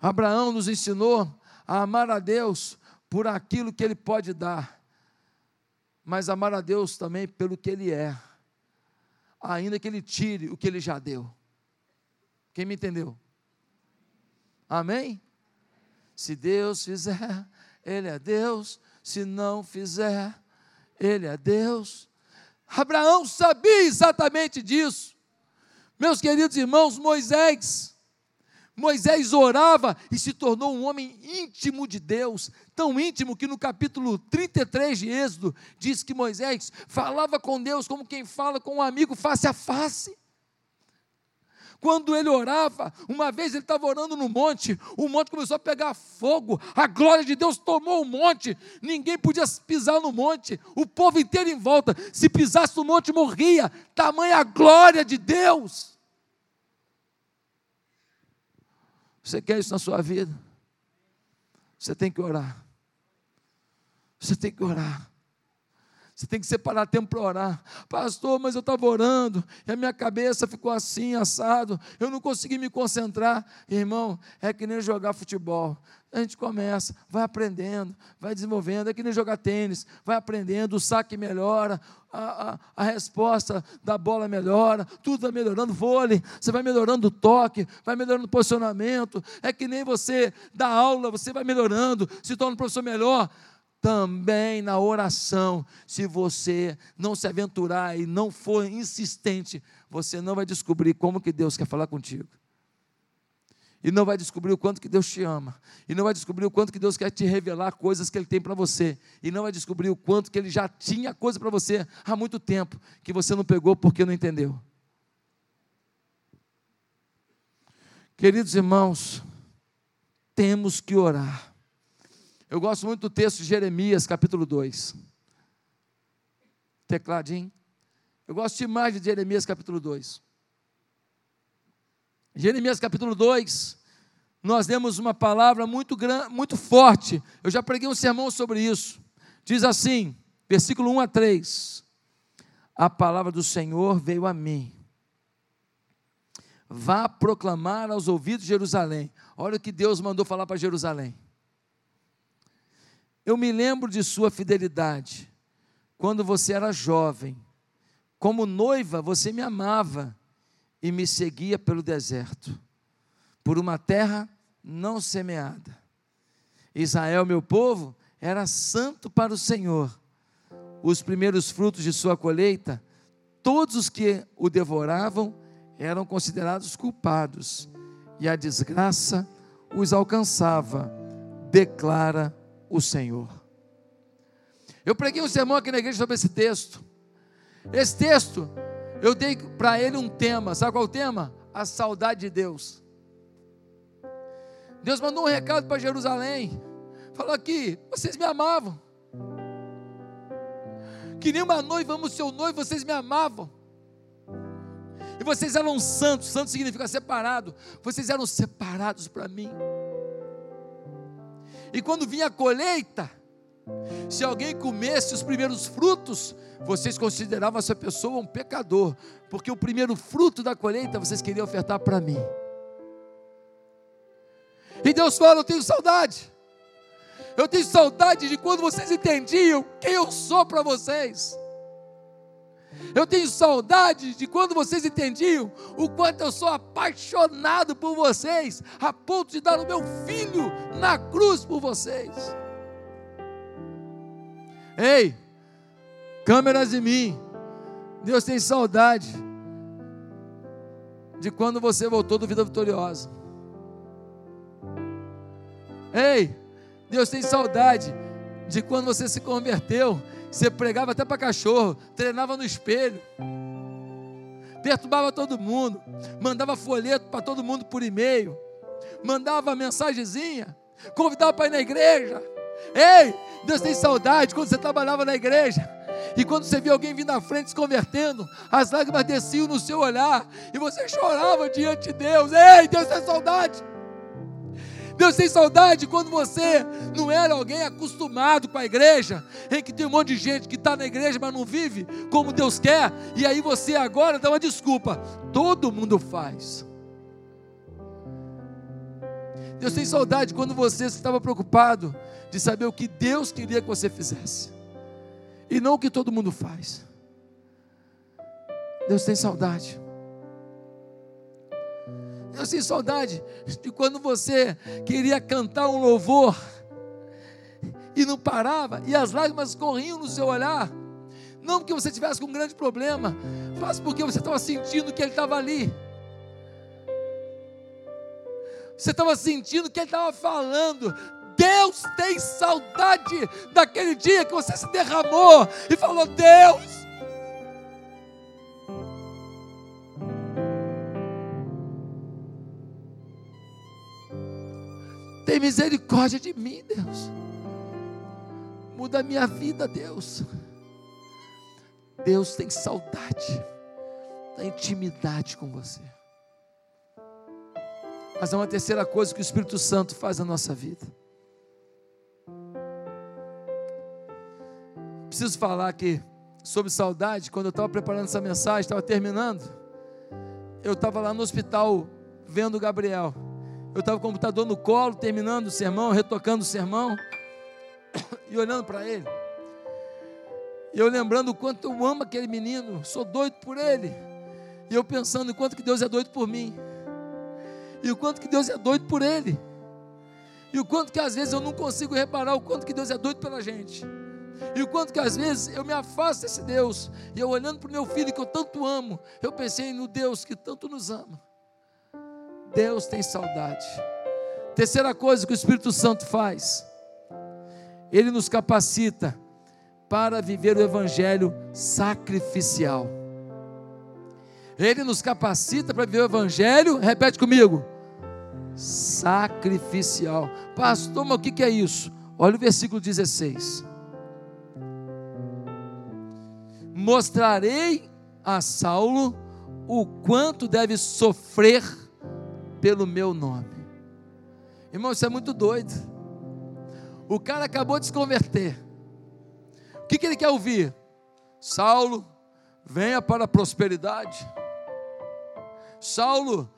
[SPEAKER 2] Abraão nos ensinou a amar a Deus por aquilo que Ele pode dar, mas amar a Deus também pelo que Ele é, ainda que Ele tire o que Ele já deu. Quem me entendeu? Amém? Se Deus fizer, Ele é Deus. Se não fizer, Ele é Deus. Abraão sabia exatamente disso. Meus queridos irmãos, Moisés, Moisés orava e se tornou um homem íntimo de Deus, tão íntimo que no capítulo 33 de Êxodo diz que Moisés falava com Deus como quem fala com um amigo face a face. Quando ele orava, uma vez ele estava orando no monte, o monte começou a pegar fogo, a glória de Deus tomou o monte, ninguém podia pisar no monte, o povo inteiro em volta, se pisasse no monte morria, tamanha a glória de Deus. Você quer isso na sua vida? Você tem que orar. Você tem que orar. Você tem que separar tempo para orar. Pastor, mas eu estava orando e a minha cabeça ficou assim, assado. Eu não consegui me concentrar. Irmão, é que nem jogar futebol. A gente começa, vai aprendendo, vai desenvolvendo. É que nem jogar tênis, vai aprendendo. O saque melhora, a, a, a resposta da bola melhora, tudo vai melhorando. Vôlei, você vai melhorando o toque, vai melhorando o posicionamento. É que nem você dá aula, você vai melhorando, se torna um professor melhor também na oração, se você não se aventurar e não for insistente, você não vai descobrir como que Deus quer falar contigo. E não vai descobrir o quanto que Deus te ama. E não vai descobrir o quanto que Deus quer te revelar coisas que Ele tem para você. E não vai descobrir o quanto que Ele já tinha coisa para você há muito tempo, que você não pegou porque não entendeu. Queridos irmãos, temos que orar. Eu gosto muito do texto de Jeremias, capítulo 2. Tecladinho. Eu gosto demais de Jeremias, capítulo 2. Jeremias, capítulo 2, nós demos uma palavra muito, grande, muito forte. Eu já preguei um sermão sobre isso. Diz assim, versículo 1 a 3. A palavra do Senhor veio a mim. Vá proclamar aos ouvidos de Jerusalém. Olha o que Deus mandou falar para Jerusalém. Eu me lembro de sua fidelidade, quando você era jovem. Como noiva, você me amava e me seguia pelo deserto, por uma terra não semeada. Israel, meu povo, era santo para o Senhor. Os primeiros frutos de sua colheita, todos os que o devoravam eram considerados culpados, e a desgraça os alcançava, declara o Senhor. Eu preguei um sermão aqui na igreja sobre esse texto. Esse texto, eu dei para ele um tema. Sabe qual é o tema? A saudade de Deus. Deus mandou um recado para Jerusalém. Falou aqui: vocês me amavam. Que nem uma noiva ama o seu noivo, vocês me amavam. E vocês eram santos. Santo significa separado. Vocês eram separados para mim. E quando vinha a colheita, se alguém comesse os primeiros frutos, vocês consideravam essa pessoa um pecador, porque o primeiro fruto da colheita vocês queriam ofertar para mim. E Deus fala: Eu tenho saudade. Eu tenho saudade de quando vocês entendiam quem eu sou para vocês. Eu tenho saudade de quando vocês entendiam o quanto eu sou apaixonado por vocês, a ponto de dar o meu filho na cruz por vocês. Ei, câmeras em mim. Deus tem saudade de quando você voltou do Vida Vitoriosa. Ei, Deus tem saudade de quando você se converteu, você pregava até para cachorro, treinava no espelho, perturbava todo mundo, mandava folheto para todo mundo por e-mail, mandava mensagenzinha, convidava para ir na igreja. Ei, Deus tem saudade quando você trabalhava na igreja. E quando você via alguém vindo à frente se convertendo, as lágrimas desciam no seu olhar e você chorava diante de Deus. Ei, Deus tem saudade. Deus tem saudade quando você não era alguém acostumado com a igreja, em que tem um monte de gente que está na igreja, mas não vive como Deus quer, e aí você agora dá uma desculpa. Todo mundo faz. Deus tem saudade quando você estava preocupado de saber o que Deus queria que você fizesse, e não o que todo mundo faz. Deus tem saudade. Eu sinto saudade de quando você queria cantar um louvor e não parava, e as lágrimas corriam no seu olhar. Não porque você tivesse um grande problema, mas porque você estava sentindo que ele estava ali. Você estava sentindo que ele estava falando. Deus tem saudade daquele dia que você se derramou e falou: Deus, Tem misericórdia de mim, Deus. Muda a minha vida, Deus. Deus tem saudade da intimidade com você. Mas é uma terceira coisa que o Espírito Santo faz na nossa vida. Preciso falar aqui sobre saudade. Quando eu estava preparando essa mensagem, estava terminando. Eu estava lá no hospital vendo o Gabriel. Eu estava com o computador no colo, terminando o sermão, retocando o sermão, e olhando para ele. E eu lembrando o quanto eu amo aquele menino, sou doido por ele. E eu pensando o quanto que Deus é doido por mim. E o quanto que Deus é doido por ele. E o quanto que às vezes eu não consigo reparar o quanto que Deus é doido pela gente. E o quanto que às vezes eu me afasto desse Deus. E eu olhando para o meu filho que eu tanto amo, eu pensei no Deus que tanto nos ama. Deus tem saudade. Terceira coisa que o Espírito Santo faz, ele nos capacita para viver o Evangelho sacrificial. Ele nos capacita para viver o Evangelho, repete comigo, sacrificial. Pastor, mas o que é isso? Olha o versículo 16. Mostrarei a Saulo o quanto deve sofrer pelo meu nome. Irmão, isso é muito doido. O cara acabou de se converter. O que, que ele quer ouvir? Saulo, venha para a prosperidade. Saulo,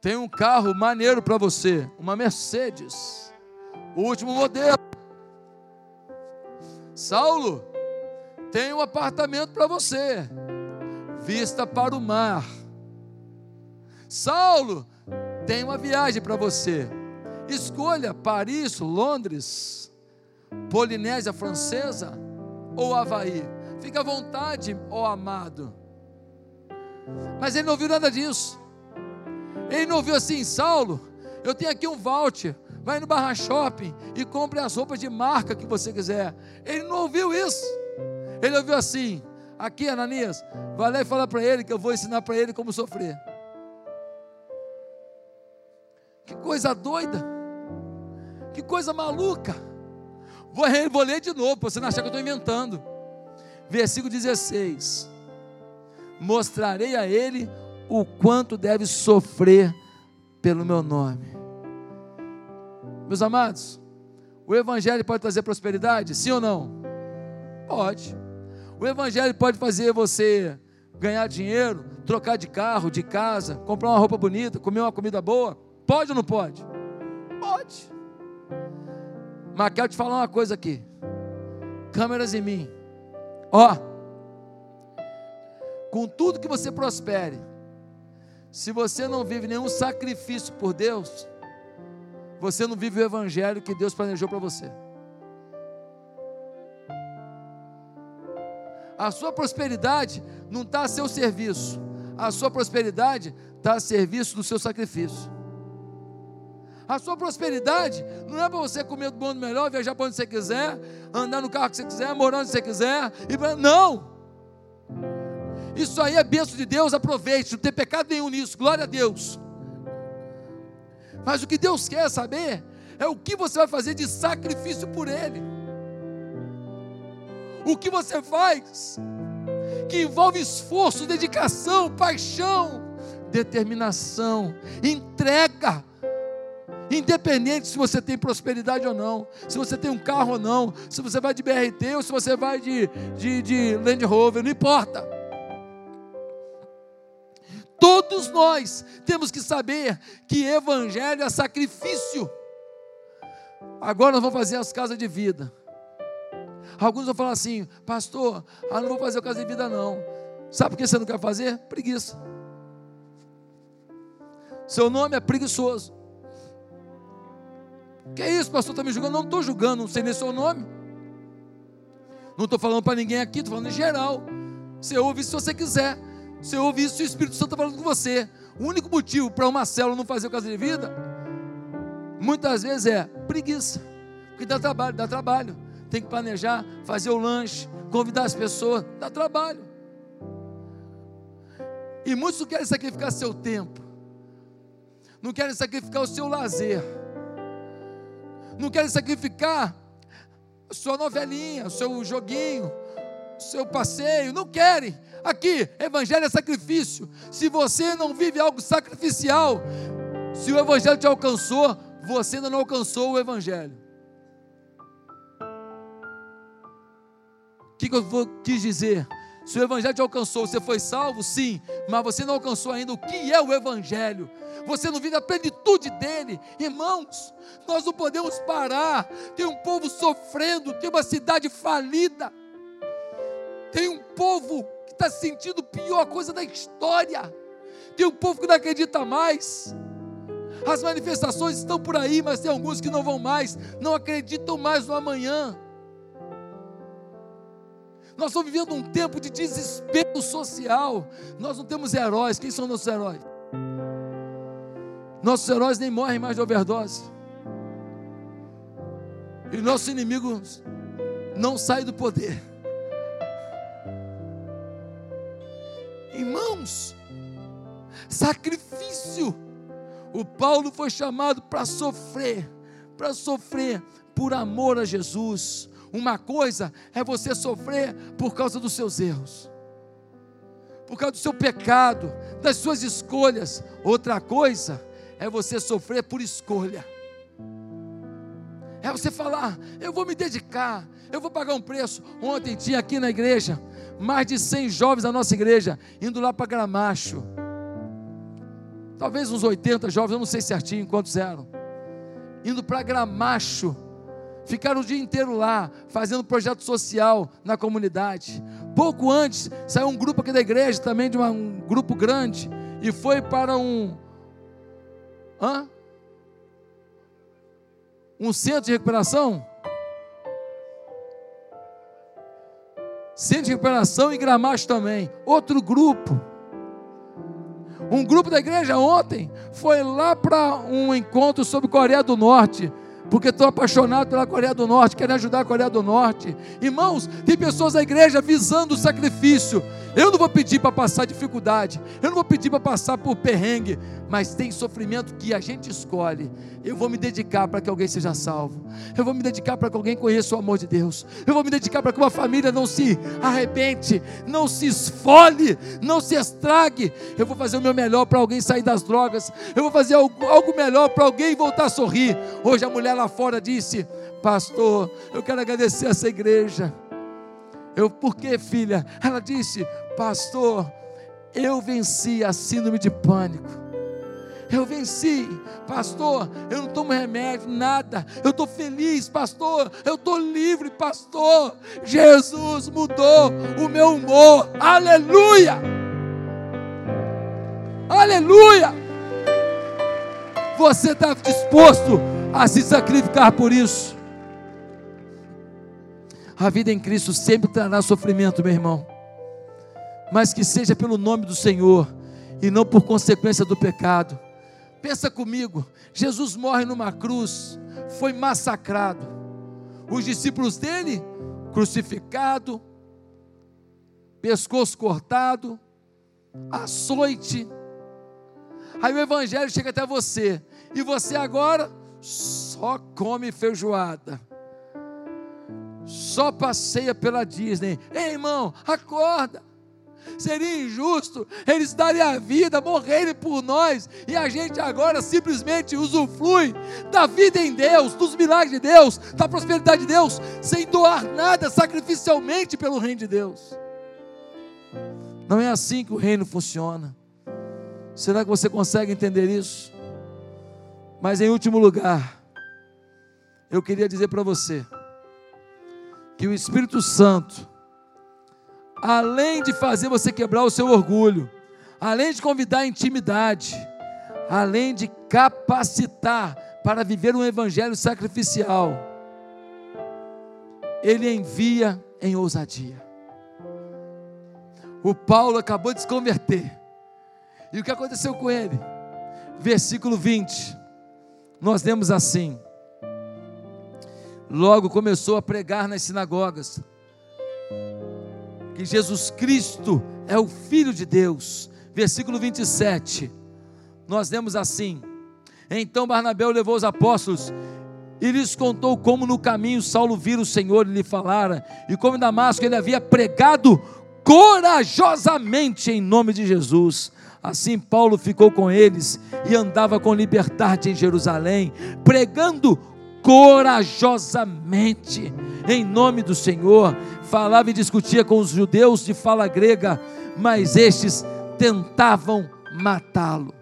[SPEAKER 2] tem um carro maneiro para você, uma Mercedes, o último modelo. Saulo, tem um apartamento para você, vista para o mar. Saulo, tem uma viagem para você. Escolha Paris, Londres, Polinésia Francesa ou Havaí. Fique à vontade, ó amado. Mas ele não ouviu nada disso. Ele não ouviu assim, Saulo, eu tenho aqui um voucher. Vai no Barra Shopping e compre as roupas de marca que você quiser. Ele não ouviu isso. Ele ouviu assim: aqui, Ananias, vai lá e fala para ele que eu vou ensinar para ele como sofrer. Que coisa doida. Que coisa maluca. Vou, vou ler de novo, para você não achar que eu estou inventando. Versículo 16: Mostrarei a ele o quanto deve sofrer pelo meu nome. Meus amados, o Evangelho pode trazer prosperidade? Sim ou não? Pode. O Evangelho pode fazer você ganhar dinheiro, trocar de carro, de casa, comprar uma roupa bonita, comer uma comida boa? Pode ou não pode? Pode. Mas quero te falar uma coisa aqui. Câmeras em mim. Ó. Com tudo que você prospere, se você não vive nenhum sacrifício por Deus, você não vive o evangelho que Deus planejou para você. A sua prosperidade não está a seu serviço, a sua prosperidade está a serviço do seu sacrifício. A sua prosperidade não é para você comer do bom do melhor, viajar para onde você quiser, andar no carro que você quiser, morar onde você quiser. E pra... Não! Isso aí é bênção de Deus, aproveite, não tem pecado nenhum nisso, glória a Deus. Mas o que Deus quer saber é o que você vai fazer de sacrifício por Ele. O que você faz que envolve esforço, dedicação, paixão, determinação, entrega. Independente se você tem prosperidade ou não, se você tem um carro ou não, se você vai de BRT ou se você vai de, de, de Land Rover, não importa. Todos nós temos que saber que evangelho é sacrifício. Agora nós vamos fazer as casas de vida. Alguns vão falar assim, pastor, ah, não vou fazer o casa de vida não. Sabe por que você não quer fazer? Preguiça. Seu nome é preguiçoso. Que é isso, pastor? Está me julgando? Não estou julgando, não sei nem seu nome. Não estou falando para ninguém aqui, estou falando em geral. Você ouve isso se você quiser. Você ouve isso se o Espírito Santo está falando com você. O único motivo para uma célula não fazer o casa de vida, muitas vezes é preguiça. Porque dá trabalho, dá trabalho tem que planejar, fazer o lanche, convidar as pessoas, dá trabalho. E muitos não querem sacrificar seu tempo, não querem sacrificar o seu lazer, não querem sacrificar sua novelinha, o seu joguinho, o seu passeio, não querem. Aqui, evangelho é sacrifício. Se você não vive algo sacrificial, se o evangelho te alcançou, você ainda não alcançou o evangelho. que, que eu vou, quis dizer? Se o Evangelho te alcançou, você foi salvo? Sim, mas você não alcançou ainda o que é o Evangelho. Você não vive a plenitude dele. Irmãos, nós não podemos parar. Tem um povo sofrendo, tem uma cidade falida, tem um povo que está sentindo pior coisa da história, tem um povo que não acredita mais. As manifestações estão por aí, mas tem alguns que não vão mais, não acreditam mais no amanhã. Nós estamos vivendo um tempo de desespero social. Nós não temos heróis. Quem são nossos heróis? Nossos heróis nem morrem mais de overdose. E nossos inimigos não saem do poder. Irmãos, sacrifício. O Paulo foi chamado para sofrer, para sofrer por amor a Jesus. Uma coisa é você sofrer por causa dos seus erros, por causa do seu pecado, das suas escolhas. Outra coisa é você sofrer por escolha. É você falar, eu vou me dedicar, eu vou pagar um preço. Ontem tinha aqui na igreja mais de 100 jovens da nossa igreja indo lá para Gramacho. Talvez uns 80 jovens, eu não sei certinho quantos eram. Indo para Gramacho Ficaram o dia inteiro lá, fazendo projeto social na comunidade. Pouco antes, saiu um grupo aqui da igreja, também de uma, um grupo grande, e foi para um. Hã? Um centro de recuperação? Centro de recuperação e Gramacho também. Outro grupo. Um grupo da igreja ontem foi lá para um encontro sobre Coreia do Norte porque estou apaixonado pela Coreia do Norte, quero ajudar a Coreia do Norte. Irmãos, tem pessoas na igreja visando o sacrifício. Eu não vou pedir para passar dificuldade, eu não vou pedir para passar por perrengue, mas tem sofrimento que a gente escolhe. Eu vou me dedicar para que alguém seja salvo, eu vou me dedicar para que alguém conheça o amor de Deus, eu vou me dedicar para que uma família não se arrebente, não se esfole, não se estrague. Eu vou fazer o meu melhor para alguém sair das drogas, eu vou fazer algo, algo melhor para alguém voltar a sorrir. Hoje a mulher lá fora disse: Pastor, eu quero agradecer essa igreja. Eu, por que, filha? Ela disse: Pastor, eu venci a síndrome de pânico. Eu venci, pastor. Eu não tomo remédio, nada. Eu estou feliz, pastor. Eu estou livre, pastor. Jesus mudou o meu humor. Aleluia! Aleluia! Você está disposto a se sacrificar por isso. A vida em Cristo sempre trará sofrimento, meu irmão, mas que seja pelo nome do Senhor e não por consequência do pecado. Pensa comigo, Jesus morre numa cruz, foi massacrado. Os discípulos dele, crucificado, pescoço cortado, açoite. Aí o evangelho chega até você, e você agora só come feijoada. Só passeia pela Disney. Ei, irmão, acorda. Seria injusto eles darem a vida, morrerem por nós, e a gente agora simplesmente usufrui da vida em Deus, dos milagres de Deus, da prosperidade de Deus, sem doar nada sacrificialmente pelo reino de Deus. Não é assim que o reino funciona. Será que você consegue entender isso? Mas em último lugar, eu queria dizer para você que o Espírito Santo além de fazer você quebrar o seu orgulho, além de convidar a intimidade, além de capacitar para viver um evangelho sacrificial, ele envia em ousadia. O Paulo acabou de se converter. E o que aconteceu com ele? Versículo 20. Nós lemos assim: Logo começou a pregar nas sinagogas que Jesus Cristo é o Filho de Deus. Versículo 27, nós lemos assim: Então Barnabé levou os apóstolos e lhes contou como no caminho Saulo vira o Senhor e lhe falara, e como em Damasco ele havia pregado corajosamente em nome de Jesus. Assim Paulo ficou com eles e andava com liberdade em Jerusalém, pregando corajosamente em nome do Senhor, falava e discutia com os judeus de fala grega, mas estes tentavam matá-lo.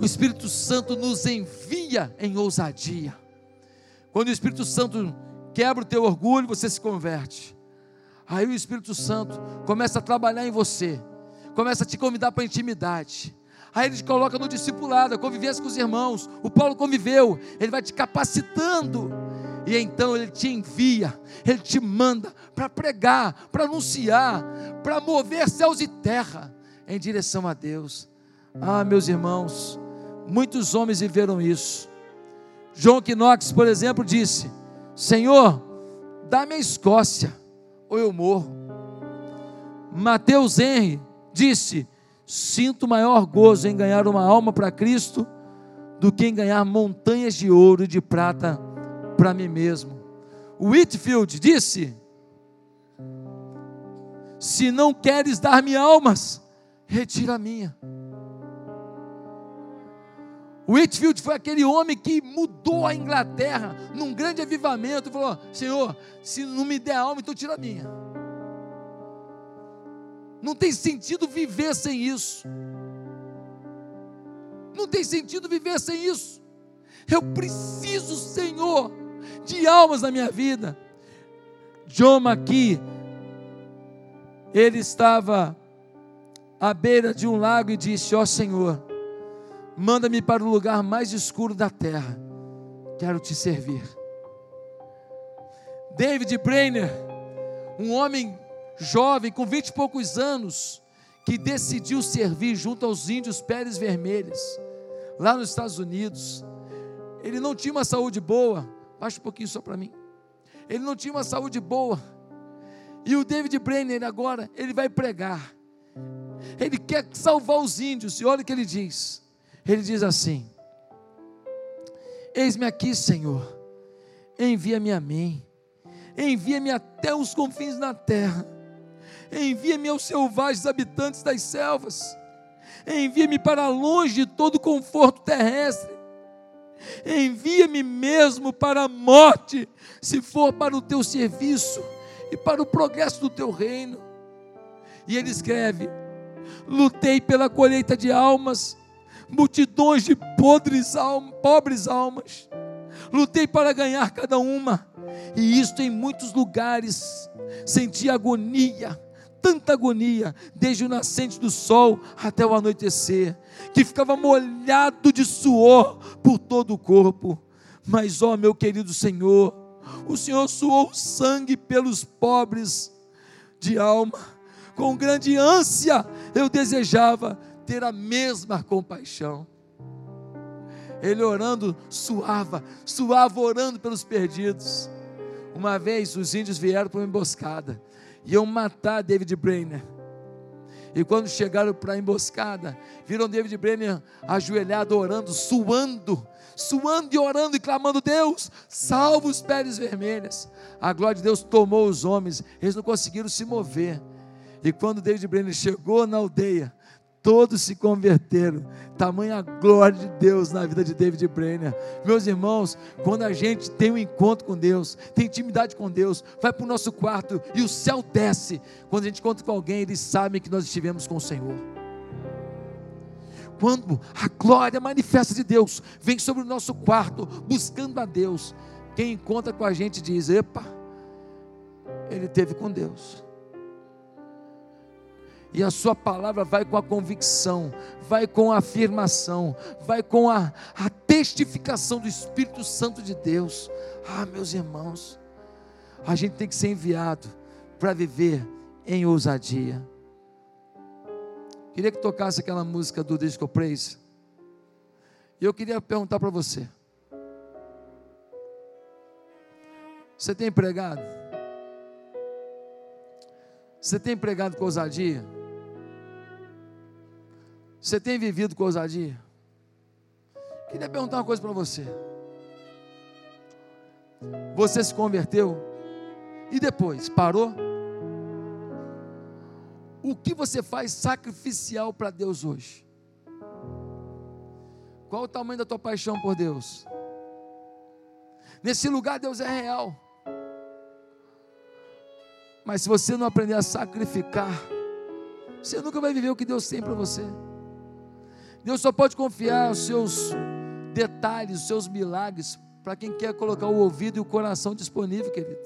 [SPEAKER 2] O Espírito Santo nos envia em ousadia. Quando o Espírito Santo quebra o teu orgulho, você se converte. Aí o Espírito Santo começa a trabalhar em você, começa a te convidar para intimidade. Aí ele te coloca no discipulado, a convivência com os irmãos. O Paulo conviveu, ele vai te capacitando e então Ele te envia, Ele te manda para pregar, para anunciar, para mover céus e terra em direção a Deus. Ah, meus irmãos, muitos homens viveram isso. John Knox, por exemplo, disse: Senhor, dá-me a Escócia, ou eu morro. Mateus Henry disse: Sinto maior gozo em ganhar uma alma para Cristo do que em ganhar montanhas de ouro e de prata para mim mesmo. Whitfield disse: Se não queres dar-me almas, retira a minha. Whitfield foi aquele homem que mudou a Inglaterra num grande avivamento. Falou: Senhor, se não me der alma, então tira a minha. Não tem sentido viver sem isso. Não tem sentido viver sem isso. Eu preciso, Senhor, de almas na minha vida. John aqui, ele estava à beira de um lago e disse: Ó oh, Senhor, manda-me para o lugar mais escuro da terra, quero te servir. David Brainer, um homem jovem com vinte e poucos anos, que decidiu servir junto aos índios Pérez Vermelhos, lá nos Estados Unidos. Ele não tinha uma saúde boa, Baixa um pouquinho só para mim. Ele não tinha uma saúde boa. E o David Brenner agora, ele vai pregar. Ele quer salvar os índios. E olha o que ele diz. Ele diz assim: Eis-me aqui, Senhor. Envia-me a mim. Envia-me até os confins da terra. Envia-me aos selvagens habitantes das selvas. Envia-me para longe de todo conforto terrestre envia-me mesmo para a morte, se for para o teu serviço e para o progresso do teu reino. E ele escreve: lutei pela colheita de almas, multidões de podres almas, pobres almas, lutei para ganhar cada uma, e isto em muitos lugares, senti agonia, tanta agonia, desde o nascente do sol até o anoitecer, que ficava molhado de suor por todo o corpo. Mas, ó meu querido Senhor, o Senhor suou sangue pelos pobres de alma. Com grande ânsia eu desejava ter a mesma compaixão. Ele orando, suava, suava orando pelos perdidos. Uma vez os índios vieram para uma emboscada, iam matar David Brainer. E quando chegaram para a emboscada, viram David Brenner ajoelhado, orando, suando, suando e orando e clamando: Deus, salva os peles vermelhas. A glória de Deus tomou os homens, eles não conseguiram se mover. E quando David Brenner chegou na aldeia, todos se converteram. Tamanha glória de Deus na vida de David Brenner. Meus irmãos, quando a gente tem um encontro com Deus, tem intimidade com Deus, vai para o nosso quarto e o céu desce. Quando a gente encontra com alguém, eles sabem que nós estivemos com o Senhor. Quando a glória manifesta de Deus vem sobre o nosso quarto, buscando a Deus, quem encontra com a gente diz: Epa, ele teve com Deus e a sua palavra vai com a convicção, vai com a afirmação, vai com a, a testificação do Espírito Santo de Deus. Ah, meus irmãos, a gente tem que ser enviado para viver em ousadia. Queria que tocasse aquela música do Disco Praise. E eu queria perguntar para você: Você tem pregado? Você tem pregado com ousadia? Você tem vivido com ousadia? Queria perguntar uma coisa para você. Você se converteu e depois parou? O que você faz sacrificial para Deus hoje? Qual o tamanho da tua paixão por Deus? Nesse lugar Deus é real. Mas se você não aprender a sacrificar, você nunca vai viver o que Deus tem para você. Deus só pode confiar os seus detalhes, os seus milagres, para quem quer colocar o ouvido e o coração disponível, querido.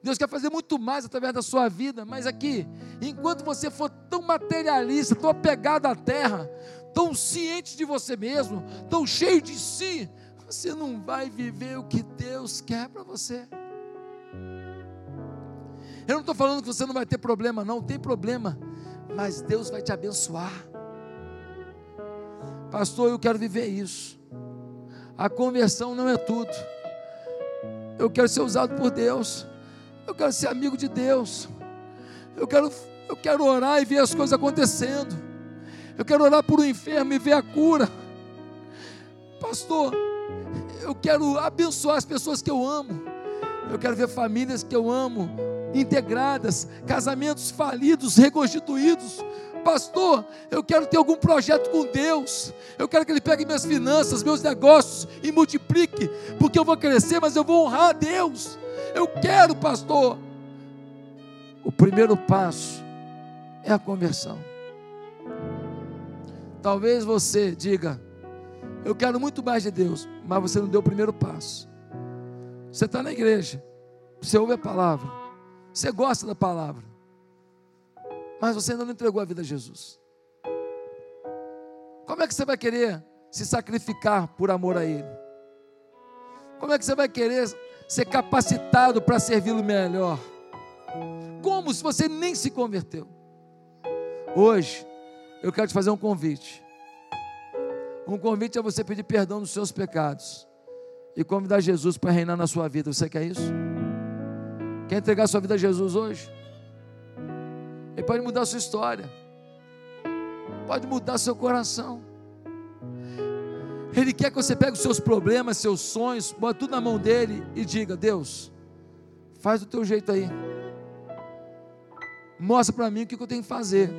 [SPEAKER 2] Deus quer fazer muito mais através da sua vida, mas aqui, enquanto você for tão materialista, tão apegado à terra, tão ciente de você mesmo, tão cheio de si, você não vai viver o que Deus quer para você. Eu não estou falando que você não vai ter problema, não, tem problema, mas Deus vai te abençoar. Pastor, eu quero viver isso. A conversão não é tudo. Eu quero ser usado por Deus. Eu quero ser amigo de Deus. Eu quero, eu quero orar e ver as coisas acontecendo. Eu quero orar por um enfermo e ver a cura. Pastor, eu quero abençoar as pessoas que eu amo. Eu quero ver famílias que eu amo integradas, casamentos falidos, reconstituídos, pastor, eu quero ter algum projeto com Deus, eu quero que Ele pegue minhas finanças, meus negócios e multiplique, porque eu vou crescer, mas eu vou honrar a Deus. Eu quero, pastor. O primeiro passo é a conversão. Talvez você diga, eu quero muito mais de Deus, mas você não deu o primeiro passo. Você está na igreja, você ouve a palavra, você gosta da palavra, mas você ainda não entregou a vida a Jesus. Como é que você vai querer se sacrificar por amor a Ele? Como é que você vai querer ser capacitado para servi-lo melhor? Como se você nem se converteu? Hoje, eu quero te fazer um convite. Um convite é você pedir perdão dos seus pecados e convidar Jesus para reinar na sua vida. Você quer isso? Quer entregar sua vida a Jesus hoje? Ele pode mudar a sua história, pode mudar seu coração. Ele quer que você pegue os seus problemas, seus sonhos, bota tudo na mão dele e diga: Deus, faz do teu jeito aí. Mostra para mim o que eu tenho que fazer.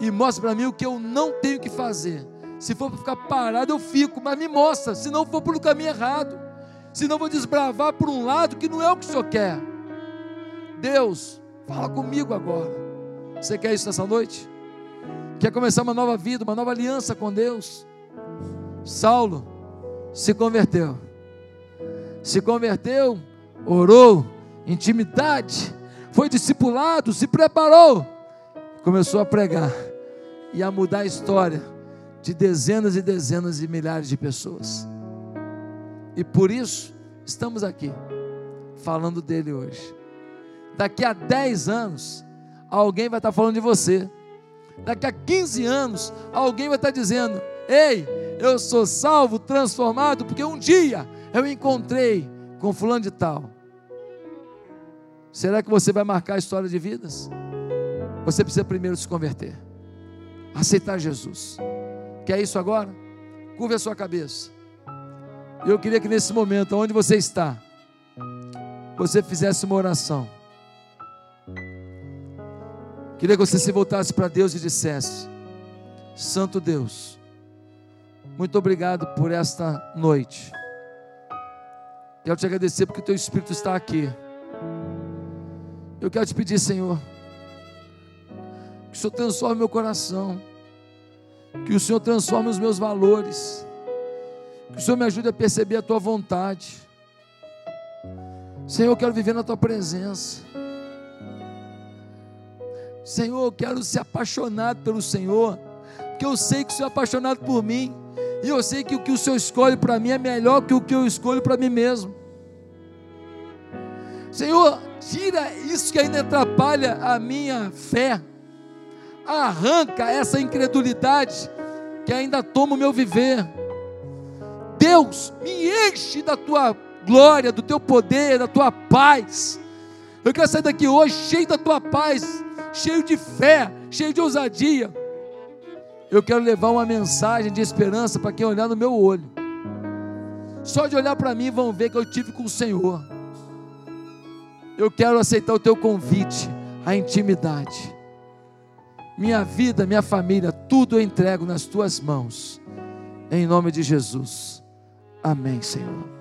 [SPEAKER 2] E mostra para mim o que eu não tenho que fazer. Se for para ficar parado, eu fico, mas me mostra. Se não for pelo caminho errado. Se não vou desbravar por um lado que não é o que o Senhor quer. Deus, Fala comigo agora. Você quer isso nessa noite? Quer começar uma nova vida, uma nova aliança com Deus? Saulo se converteu. Se converteu, orou, intimidade, foi discipulado, se preparou, começou a pregar e a mudar a história de dezenas e dezenas e milhares de pessoas. E por isso estamos aqui falando dele hoje daqui a 10 anos, alguém vai estar falando de você. Daqui a 15 anos, alguém vai estar dizendo: Ei, eu sou salvo, transformado, porque um dia eu encontrei com fulano de tal. Será que você vai marcar a história de vidas? Você precisa primeiro se converter, aceitar Jesus. Quer isso agora? Curve a sua cabeça. Eu queria que nesse momento, onde você está, você fizesse uma oração. Queria que você se voltasse para Deus e dissesse: Santo Deus, muito obrigado por esta noite. Quero te agradecer porque o teu Espírito está aqui. Eu quero te pedir, Senhor, que o Senhor transforme meu coração, que o Senhor transforme os meus valores, que o Senhor me ajude a perceber a tua vontade. Senhor, eu quero viver na tua presença. Senhor, eu quero ser apaixonado pelo Senhor, porque eu sei que o Senhor é apaixonado por mim, e eu sei que o que o Senhor escolhe para mim é melhor que o que eu escolho para mim mesmo. Senhor, tira isso que ainda atrapalha a minha fé, arranca essa incredulidade que ainda toma o meu viver. Deus, me enche da tua glória, do teu poder, da tua paz. Eu quero sair daqui hoje cheio da tua paz, cheio de fé, cheio de ousadia. Eu quero levar uma mensagem de esperança para quem olhar no meu olho. Só de olhar para mim vão ver que eu tive com o Senhor. Eu quero aceitar o teu convite, a intimidade. Minha vida, minha família, tudo eu entrego nas tuas mãos. Em nome de Jesus. Amém, Senhor.